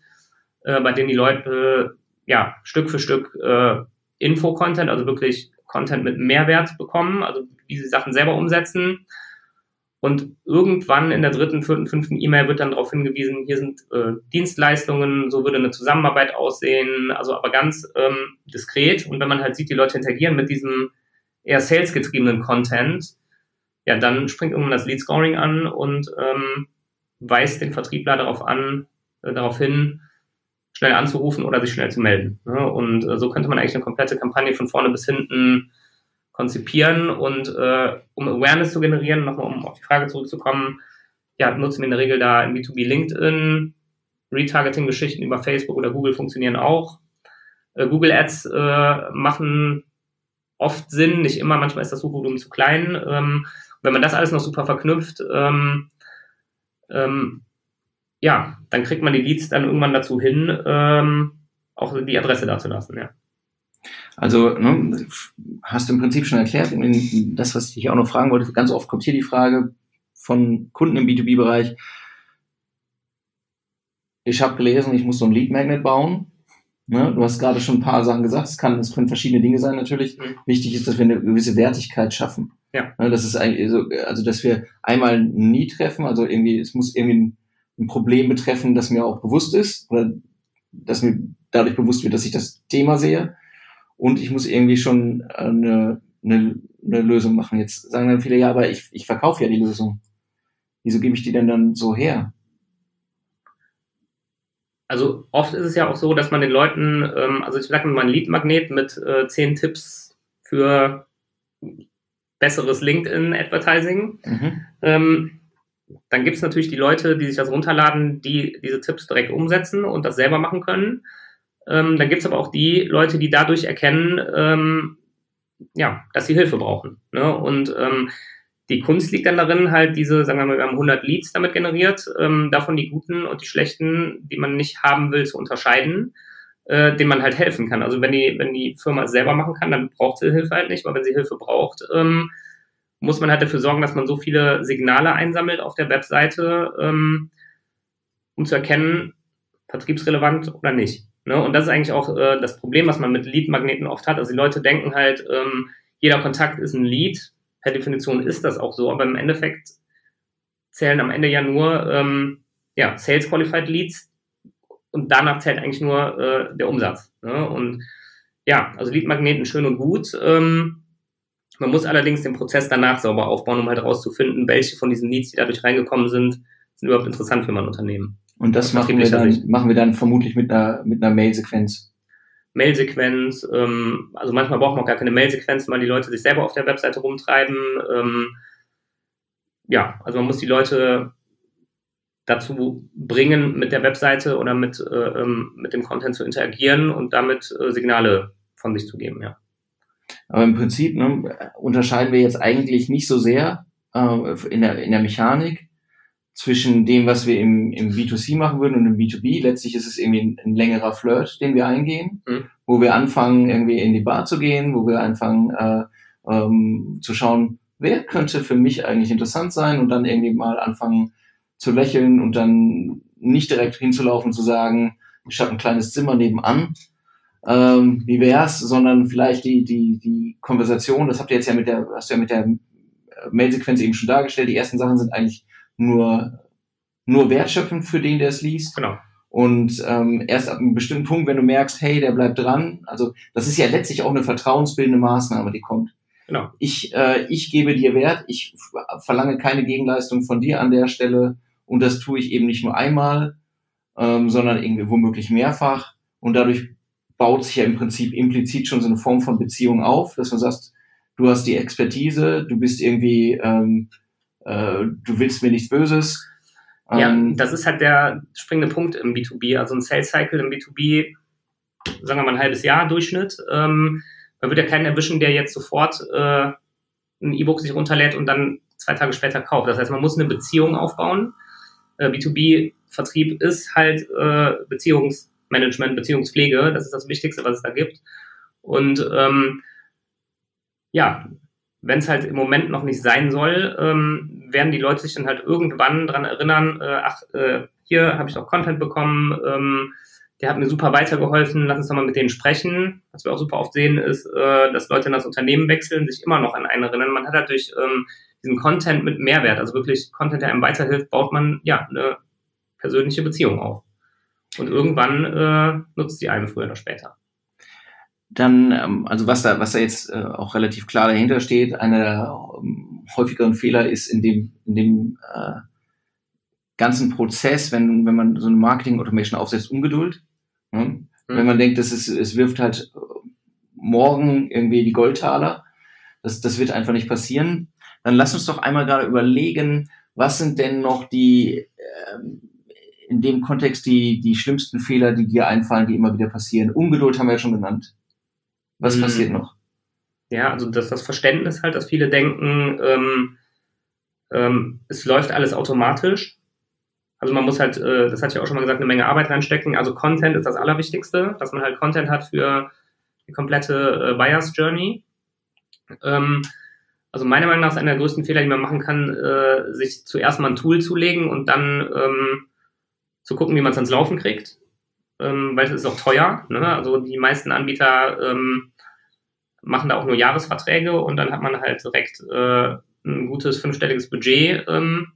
äh, bei dem die Leute ja Stück für Stück äh, Info-Content, also wirklich Content mit Mehrwert bekommen, also wie sie Sachen selber umsetzen. Und irgendwann in der dritten, vierten, fünften E-Mail wird dann darauf hingewiesen, hier sind äh, Dienstleistungen, so würde eine Zusammenarbeit aussehen, also aber ganz ähm, diskret. Und wenn man halt sieht, die Leute interagieren mit diesem eher salesgetriebenen Content, ja, dann springt irgendwann das Lead Scoring an und ähm, weist den Vertriebler darauf an, äh, darauf hin, schnell anzurufen oder sich schnell zu melden. Ne? Und äh, so könnte man eigentlich eine komplette Kampagne von vorne bis hinten konzipieren und äh, um Awareness zu generieren, nochmal um auf die Frage zurückzukommen, ja, nutzen wir in der Regel da im B2B LinkedIn, Retargeting-Geschichten über Facebook oder Google funktionieren auch. Äh, Google Ads äh, machen oft Sinn, nicht immer, manchmal ist das Suchvolumen zu klein. Ähm, wenn man das alles noch super verknüpft, ähm, ähm, ja, dann kriegt man die Leads dann irgendwann dazu hin, ähm, auch die Adresse da zu lassen, ja. Also, ne, hast du im Prinzip schon erklärt, das, was ich auch noch fragen wollte, ganz oft kommt hier die Frage von Kunden im B2B-Bereich, ich habe gelesen, ich muss so ein Lead Magnet bauen. Ne? Du hast gerade schon ein paar Sachen gesagt, es, kann, es können verschiedene Dinge sein natürlich. Mhm. Wichtig ist, dass wir eine gewisse Wertigkeit schaffen. Ja. Ne? Das ist eigentlich so, also dass wir einmal nie treffen, also irgendwie, es muss irgendwie ein ein Problem betreffen, das mir auch bewusst ist oder dass mir dadurch bewusst wird, dass ich das Thema sehe. Und ich muss irgendwie schon eine, eine, eine Lösung machen. Jetzt sagen dann viele, ja, aber ich, ich verkaufe ja die Lösung. Wieso gebe ich die denn dann so her? Also oft ist es ja auch so, dass man den Leuten, ähm, also ich sage mal ein Lead-Magnet mit äh, zehn Tipps für besseres LinkedIn-Advertising. Mhm. Ähm, dann gibt es natürlich die Leute, die sich das runterladen, die diese Tipps direkt umsetzen und das selber machen können. Ähm, dann gibt es aber auch die Leute, die dadurch erkennen, ähm, ja, dass sie Hilfe brauchen. Ne? Und ähm, die Kunst liegt dann darin, halt diese, sagen wir mal, wir haben 100 Leads damit generiert, ähm, davon die guten und die schlechten, die man nicht haben will, zu unterscheiden, äh, denen man halt helfen kann. Also wenn die, wenn die Firma es selber machen kann, dann braucht sie Hilfe halt nicht, aber wenn sie Hilfe braucht, ähm, muss man halt dafür sorgen, dass man so viele Signale einsammelt auf der Webseite, ähm, um zu erkennen, vertriebsrelevant oder nicht. Ne? Und das ist eigentlich auch äh, das Problem, was man mit Lead-Magneten oft hat. Also die Leute denken halt, ähm, jeder Kontakt ist ein Lead. Per Definition ist das auch so, aber im Endeffekt zählen am Ende ja nur ähm, ja, Sales Qualified Leads und danach zählt eigentlich nur äh, der Umsatz. Ne? Und ja, also Lead-Magneten schön und gut. Ähm, man muss allerdings den Prozess danach sauber aufbauen, um halt herauszufinden, welche von diesen Leads, die dadurch reingekommen sind, sind überhaupt interessant für mein Unternehmen. Und das machen wir, dann, machen wir dann vermutlich mit einer, mit einer Mail-Sequenz. Mail-Sequenz, ähm, also manchmal braucht man auch gar keine Mail-Sequenz, weil die Leute sich selber auf der Webseite rumtreiben. Ähm, ja, also man muss die Leute dazu bringen, mit der Webseite oder mit, äh, ähm, mit dem Content zu interagieren und damit äh, Signale von sich zu geben, ja. Aber im Prinzip ne, unterscheiden wir jetzt eigentlich nicht so sehr äh, in, der, in der Mechanik zwischen dem, was wir im, im B2C machen würden und im B2B. Letztlich ist es irgendwie ein, ein längerer Flirt, den wir eingehen, mhm. wo wir anfangen, irgendwie in die Bar zu gehen, wo wir anfangen äh, ähm, zu schauen, wer könnte für mich eigentlich interessant sein und dann irgendwie mal anfangen zu lächeln und dann nicht direkt hinzulaufen zu sagen, ich habe ein kleines Zimmer nebenan, ähm, wie wär's, sondern vielleicht die, die, die Konversation, das habt ihr jetzt ja mit der, hast du ja mit der Mailsequenz eben schon dargestellt, die ersten Sachen sind eigentlich nur, nur wertschöpfend für den, der es liest. Genau. Und ähm, erst ab einem bestimmten Punkt, wenn du merkst, hey, der bleibt dran, also das ist ja letztlich auch eine vertrauensbildende Maßnahme, die kommt. Genau. Ich, äh, ich gebe dir Wert, ich verlange keine Gegenleistung von dir an der Stelle und das tue ich eben nicht nur einmal, ähm, sondern irgendwie womöglich mehrfach und dadurch baut sich ja im Prinzip implizit schon so eine Form von Beziehung auf, dass du sagst, du hast die Expertise, du bist irgendwie, ähm, äh, du willst mir nichts Böses, ja, ähm, das ist halt der springende Punkt im B2B. Also ein Sales Cycle im B2B, sagen wir mal ein halbes Jahr Durchschnitt. Ähm, man wird ja keinen erwischen, der jetzt sofort äh, ein E-Book sich runterlädt und dann zwei Tage später kauft. Das heißt, man muss eine Beziehung aufbauen. Äh, B2B-Vertrieb ist halt äh, Beziehungsmanagement, Beziehungspflege. Das ist das Wichtigste, was es da gibt. Und ähm, ja, wenn es halt im Moment noch nicht sein soll, ähm, werden die Leute sich dann halt irgendwann dran erinnern, äh, ach, äh, hier habe ich auch Content bekommen, ähm, der hat mir super weitergeholfen, lass uns doch mal mit denen sprechen. Was wir auch super oft sehen, ist, äh, dass Leute in das Unternehmen wechseln, sich immer noch an einen erinnern. Man hat halt durch ähm, diesen Content mit Mehrwert, also wirklich Content, der einem weiterhilft, baut man ja eine persönliche Beziehung auf. Und irgendwann äh, nutzt die einem früher oder später dann, ähm, also was da, was da jetzt äh, auch relativ klar dahinter steht, einer der ähm, häufigeren Fehler ist in dem, in dem äh, ganzen Prozess, wenn, wenn man so eine Marketing-Automation aufsetzt, Ungeduld. Ne? Mhm. Wenn man denkt, dass es, es wirft halt morgen irgendwie die Goldtaler, das, das wird einfach nicht passieren. Dann lass uns doch einmal gerade überlegen, was sind denn noch die, äh, in dem Kontext die, die schlimmsten Fehler, die dir einfallen, die immer wieder passieren. Ungeduld haben wir ja schon genannt. Was mhm. passiert noch? Ja, also das, das Verständnis halt, dass viele denken, ähm, ähm, es läuft alles automatisch. Also man muss halt, äh, das hatte ich auch schon mal gesagt, eine Menge Arbeit reinstecken. Also Content ist das Allerwichtigste, dass man halt Content hat für die komplette äh, Buyers Journey. Ähm, also meiner Meinung nach ist einer der größten Fehler, die man machen kann, äh, sich zuerst mal ein Tool zulegen und dann ähm, zu gucken, wie man es ans Laufen kriegt. Ähm, weil es ist auch teuer. Ne? Also die meisten Anbieter ähm, machen da auch nur Jahresverträge und dann hat man halt direkt äh, ein gutes fünfstelliges Budget ähm,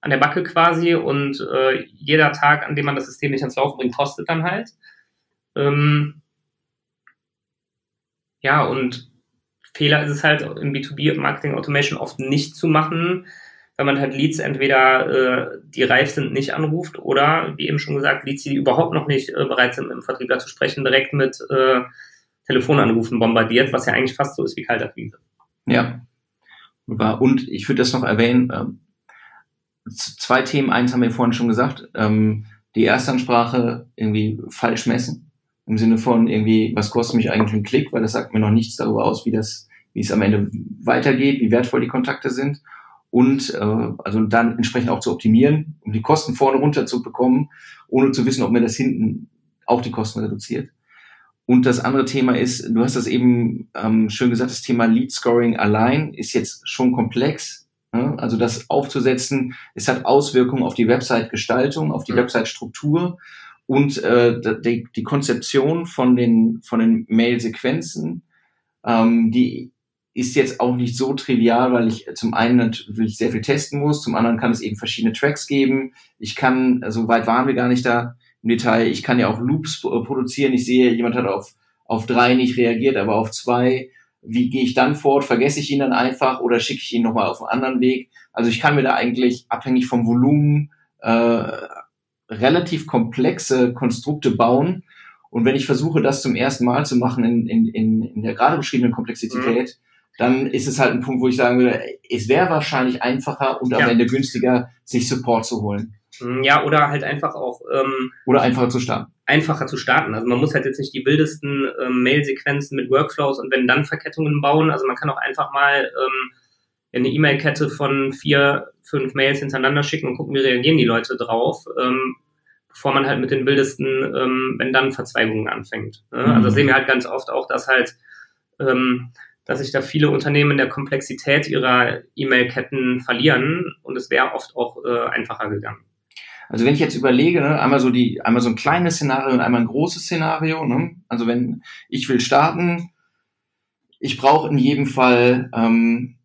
an der Backe quasi und äh, jeder Tag, an dem man das System nicht ans Laufen bringt, kostet dann halt. Ähm, ja, und Fehler ist es halt im B2B Marketing Automation oft nicht zu machen, wenn man halt Leads entweder äh, die reif sind, nicht anruft oder, wie eben schon gesagt, Leads, die überhaupt noch nicht äh, bereit sind, im Vertriebler zu sprechen, direkt mit äh, Telefonanrufen bombardiert, was ja eigentlich fast so ist wie Kaltakquise. Ja. Und ich würde das noch erwähnen, ähm, zwei Themen, eins haben wir vorhin schon gesagt, ähm, die Erstansprache irgendwie falsch messen, im Sinne von irgendwie, was kostet mich eigentlich ein Klick, weil das sagt mir noch nichts darüber aus, wie das, wie es am Ende weitergeht, wie wertvoll die Kontakte sind und äh, also dann entsprechend auch zu optimieren, um die Kosten vorne runter zu bekommen, ohne zu wissen, ob mir das hinten auch die Kosten reduziert. Und das andere Thema ist, du hast das eben ähm, schön gesagt, das Thema Lead Scoring allein ist jetzt schon komplex. Ne? Also das aufzusetzen, es hat Auswirkungen auf die Website-Gestaltung, auf die mhm. Website-Struktur und äh, die, die Konzeption von den, von den Mail-Sequenzen, ähm, die ist jetzt auch nicht so trivial, weil ich zum einen natürlich sehr viel testen muss, zum anderen kann es eben verschiedene Tracks geben. Ich kann, so weit waren wir gar nicht da, im Detail. Ich kann ja auch Loops produzieren. Ich sehe, jemand hat auf, auf drei nicht reagiert, aber auf zwei. Wie gehe ich dann fort? Vergesse ich ihn dann einfach oder schicke ich ihn nochmal auf einen anderen Weg? Also ich kann mir da eigentlich abhängig vom Volumen äh, relativ komplexe Konstrukte bauen. Und wenn ich versuche, das zum ersten Mal zu machen in, in, in, in der gerade beschriebenen Komplexität, mhm. dann ist es halt ein Punkt, wo ich sagen würde, es wäre wahrscheinlich einfacher und am ja. Ende günstiger, sich Support zu holen. Hm, ja, oder halt einfach auch. Ähm, oder einfacher zu starten. Einfacher zu starten. Also man muss halt jetzt nicht die wildesten ähm, Mail-Sequenzen mit Workflows und wenn dann Verkettungen bauen. Also man kann auch einfach mal ähm, eine E-Mail-Kette von vier, fünf Mails hintereinander schicken und gucken, wie reagieren die Leute drauf, ähm, bevor man halt mit den wildesten, ähm, wenn dann Verzweigungen anfängt. Ne? Mhm. Also sehen wir halt ganz oft auch, dass halt ähm, dass sich da viele Unternehmen in der Komplexität ihrer E-Mail-Ketten verlieren und es wäre oft auch äh, einfacher gegangen. Also wenn ich jetzt überlege, ne, einmal so die, einmal so ein kleines Szenario und einmal ein großes Szenario. Ne? Also wenn ich will starten, ich brauche in jedem Fall ähm,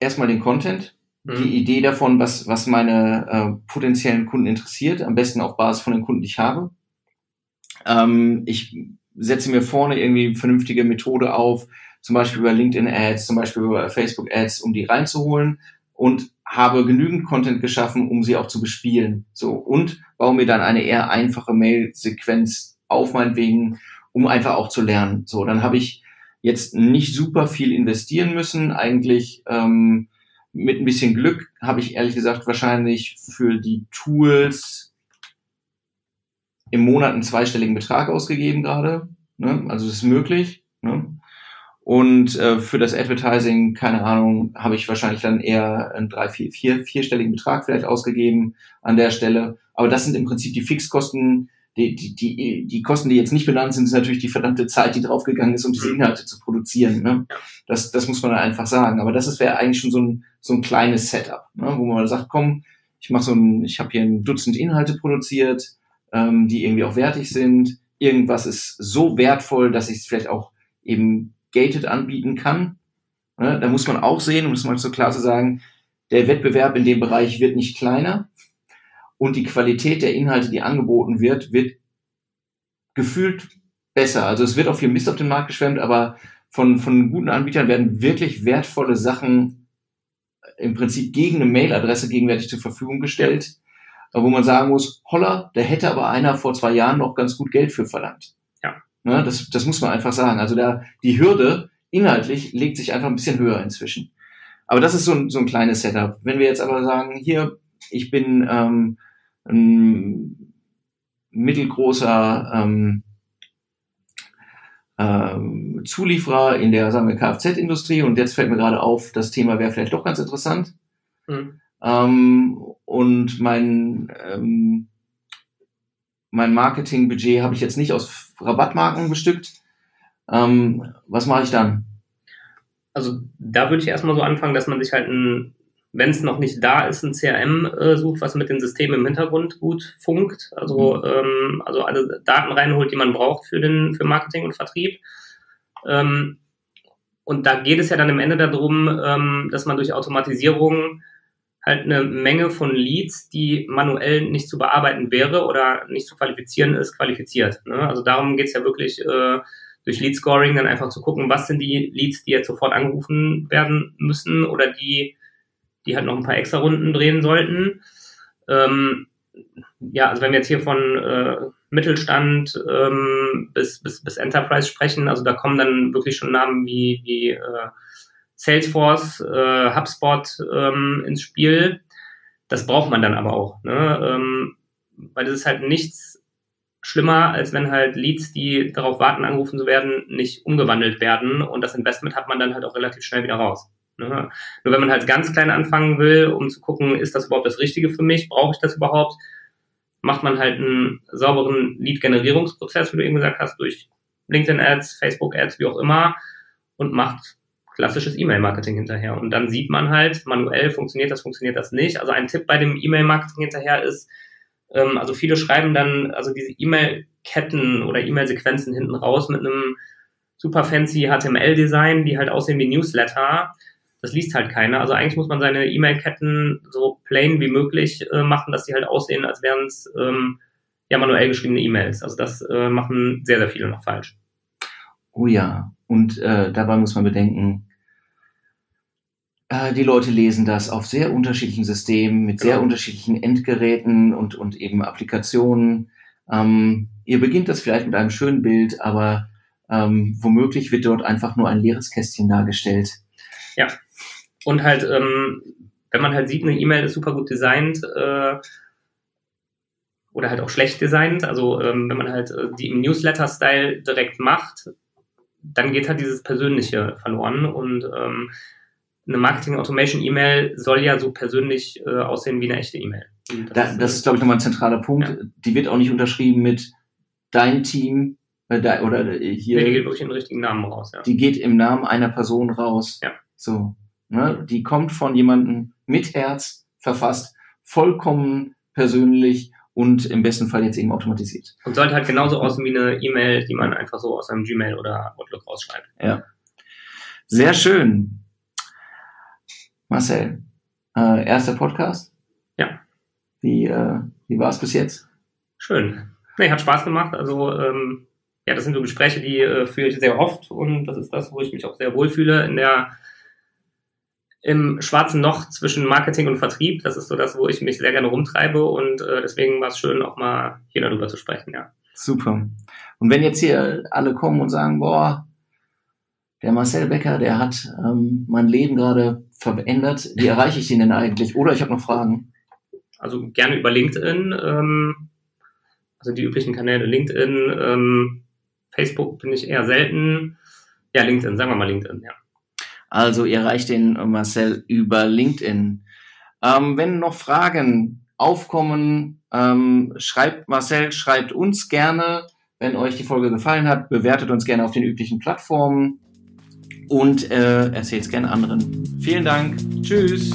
erstmal den Content. mhm. die Idee davon, was, was meine äh, potenziellen Kunden interessiert, am besten auf Basis von den Kunden, die ich habe. Ähm, ich setze mir vorne irgendwie eine vernünftige Methode auf, zum Beispiel über LinkedIn Ads, zum Beispiel über Facebook Ads, um die reinzuholen und habe genügend Content geschaffen, um sie auch zu bespielen. So und baue mir dann eine eher einfache Mail-Sequenz auf, meinetwegen, um einfach auch zu lernen. So, dann habe ich jetzt nicht super viel investieren müssen. Eigentlich ähm, mit ein bisschen Glück habe ich ehrlich gesagt wahrscheinlich für die Tools im Monat einen zweistelligen Betrag ausgegeben gerade. Ne? Also das ist möglich. Ne? Und äh, für das Advertising, keine Ahnung, habe ich wahrscheinlich dann eher einen drei, vier, vier, vierstelligen Betrag vielleicht ausgegeben an der Stelle. Aber das sind im Prinzip die Fixkosten, die, die, die, die Kosten, die jetzt nicht benannt sind, ist natürlich die verdammte Zeit, die draufgegangen ist, um diese mhm. Inhalte zu produzieren. Ne? Das, das muss man dann einfach sagen. Aber das wäre eigentlich schon so ein, so ein kleines Setup, ne? wo man sagt, komm, ich mache so ein, ich habe hier ein Dutzend Inhalte produziert, ähm, die irgendwie auch wertig sind. Irgendwas ist so wertvoll, dass ich es vielleicht auch eben gated anbieten kann. Ne? Da muss man auch sehen, um es mal so klar zu sagen, der Wettbewerb in dem Bereich wird nicht kleiner und die Qualität der Inhalte, die angeboten wird, wird gefühlt besser. Also es wird auch viel Mist auf den Markt geschwemmt, aber von, von guten Anbietern werden wirklich wertvolle Sachen im Prinzip gegen eine Mailadresse gegenwärtig zur Verfügung gestellt, wo man sagen muss, holla, da hätte aber einer vor zwei Jahren noch ganz gut Geld für verlangt. Ne, das, das muss man einfach sagen. Also da die Hürde inhaltlich legt sich einfach ein bisschen höher inzwischen. Aber das ist so ein, so ein kleines Setup. Wenn wir jetzt aber sagen, hier, ich bin ähm, ein mittelgroßer ähm, ähm, Zulieferer in der, sagen wir, Kfz-Industrie und jetzt fällt mir gerade auf, das Thema wäre vielleicht doch ganz interessant. Mhm. Ähm, und mein ähm, mein Marketingbudget habe ich jetzt nicht aus Rabattmarken bestückt. Ähm, was mache ich dann? Also da würde ich erstmal so anfangen, dass man sich halt ein, wenn es noch nicht da ist, ein CRM äh, sucht, was mit den Systemen im Hintergrund gut funkt. Also, mhm. ähm, also alle Daten reinholt, die man braucht für den für Marketing und Vertrieb. Ähm, und da geht es ja dann im Ende darum, ähm, dass man durch Automatisierung halt eine Menge von Leads, die manuell nicht zu bearbeiten wäre oder nicht zu qualifizieren ist, qualifiziert. Ne? Also darum geht's ja wirklich äh, durch Lead Scoring dann einfach zu gucken, was sind die Leads, die jetzt sofort angerufen werden müssen oder die, die halt noch ein paar extra Runden drehen sollten. Ähm, ja, also wenn wir jetzt hier von äh, Mittelstand ähm, bis, bis, bis Enterprise sprechen, also da kommen dann wirklich schon Namen wie, wie äh, Salesforce, äh, HubSpot ähm, ins Spiel. Das braucht man dann aber auch, ne? ähm, weil das ist halt nichts schlimmer, als wenn halt Leads, die darauf warten, angerufen zu werden, nicht umgewandelt werden und das Investment hat man dann halt auch relativ schnell wieder raus. Ne? Nur wenn man halt ganz klein anfangen will, um zu gucken, ist das überhaupt das Richtige für mich, brauche ich das überhaupt, macht man halt einen sauberen Lead-Generierungsprozess, wie du eben gesagt hast, durch LinkedIn-Ads, Facebook-Ads, wie auch immer und macht klassisches E-Mail-Marketing hinterher. Und dann sieht man halt, manuell funktioniert das, funktioniert das nicht. Also ein Tipp bei dem E-Mail-Marketing hinterher ist, ähm, also viele schreiben dann also diese E-Mail-Ketten oder E-Mail-Sequenzen hinten raus mit einem super fancy HTML-Design, die halt aussehen wie Newsletter. Das liest halt keiner. Also eigentlich muss man seine E-Mail-Ketten so plain wie möglich äh, machen, dass die halt aussehen, als wären es ähm, ja manuell geschriebene E-Mails. Also das äh, machen sehr, sehr viele noch falsch. Oh ja, und äh, dabei muss man bedenken, die Leute lesen das auf sehr unterschiedlichen Systemen, mit sehr genau. unterschiedlichen Endgeräten und, und eben Applikationen. Ähm, ihr beginnt das vielleicht mit einem schönen Bild, aber ähm, womöglich wird dort einfach nur ein leeres Kästchen dargestellt. Ja. Und halt, ähm, wenn man halt sieht, eine E-Mail ist super gut designt, äh, oder halt auch schlecht designt, also ähm, wenn man halt äh, die im Newsletter-Style direkt macht, dann geht halt dieses Persönliche verloren und ähm, eine Marketing-Automation-E-Mail soll ja so persönlich äh, aussehen wie eine echte E-Mail. Das, das, ist, glaube ich, nochmal ein zentraler Punkt. Ja. Die wird auch nicht unterschrieben mit dein Team äh, da, oder äh, hier. Nee, die geht wirklich den richtigen Namen raus. Ja. Die geht im Namen einer Person raus. Ja. So. Ne? Die kommt von jemandem mit Herz verfasst, vollkommen persönlich und im besten Fall jetzt eben automatisiert. Und sollte halt genauso aussehen wie eine E-Mail, die man einfach so aus einem Gmail oder Outlook rausschreibt. Ja. Sehr schön. Marcel, Äh, erster Podcast? Ja. Wie, äh, wie war es bis jetzt? Schön. Nee, hat Spaß gemacht. Also ähm, ja, das sind so Gespräche, die äh, führe ich sehr oft und das ist das, wo ich mich auch sehr wohlfühle in der im schwarzen Loch zwischen Marketing und Vertrieb. Das ist so das, wo ich mich sehr gerne rumtreibe und äh, deswegen war es schön, auch mal hier darüber zu sprechen, ja. Super. Und wenn jetzt hier alle kommen und sagen, boah, der Marcel Becker, der hat ähm, mein Leben gerade verändert, wie erreiche ich den denn eigentlich? Oder ich habe noch Fragen. Also gerne über LinkedIn, ähm, also die üblichen Kanäle LinkedIn, ähm, Facebook bin ich eher selten. Ja, LinkedIn, sagen wir mal LinkedIn, ja. Also ihr erreicht den Marcel über LinkedIn. Ähm, wenn noch Fragen aufkommen, ähm, schreibt Marcel, schreibt uns gerne. Wenn euch die Folge gefallen hat, bewertet uns gerne auf den üblichen Plattformen und äh, erzählt es gerne anderen. Vielen Dank. Tschüss.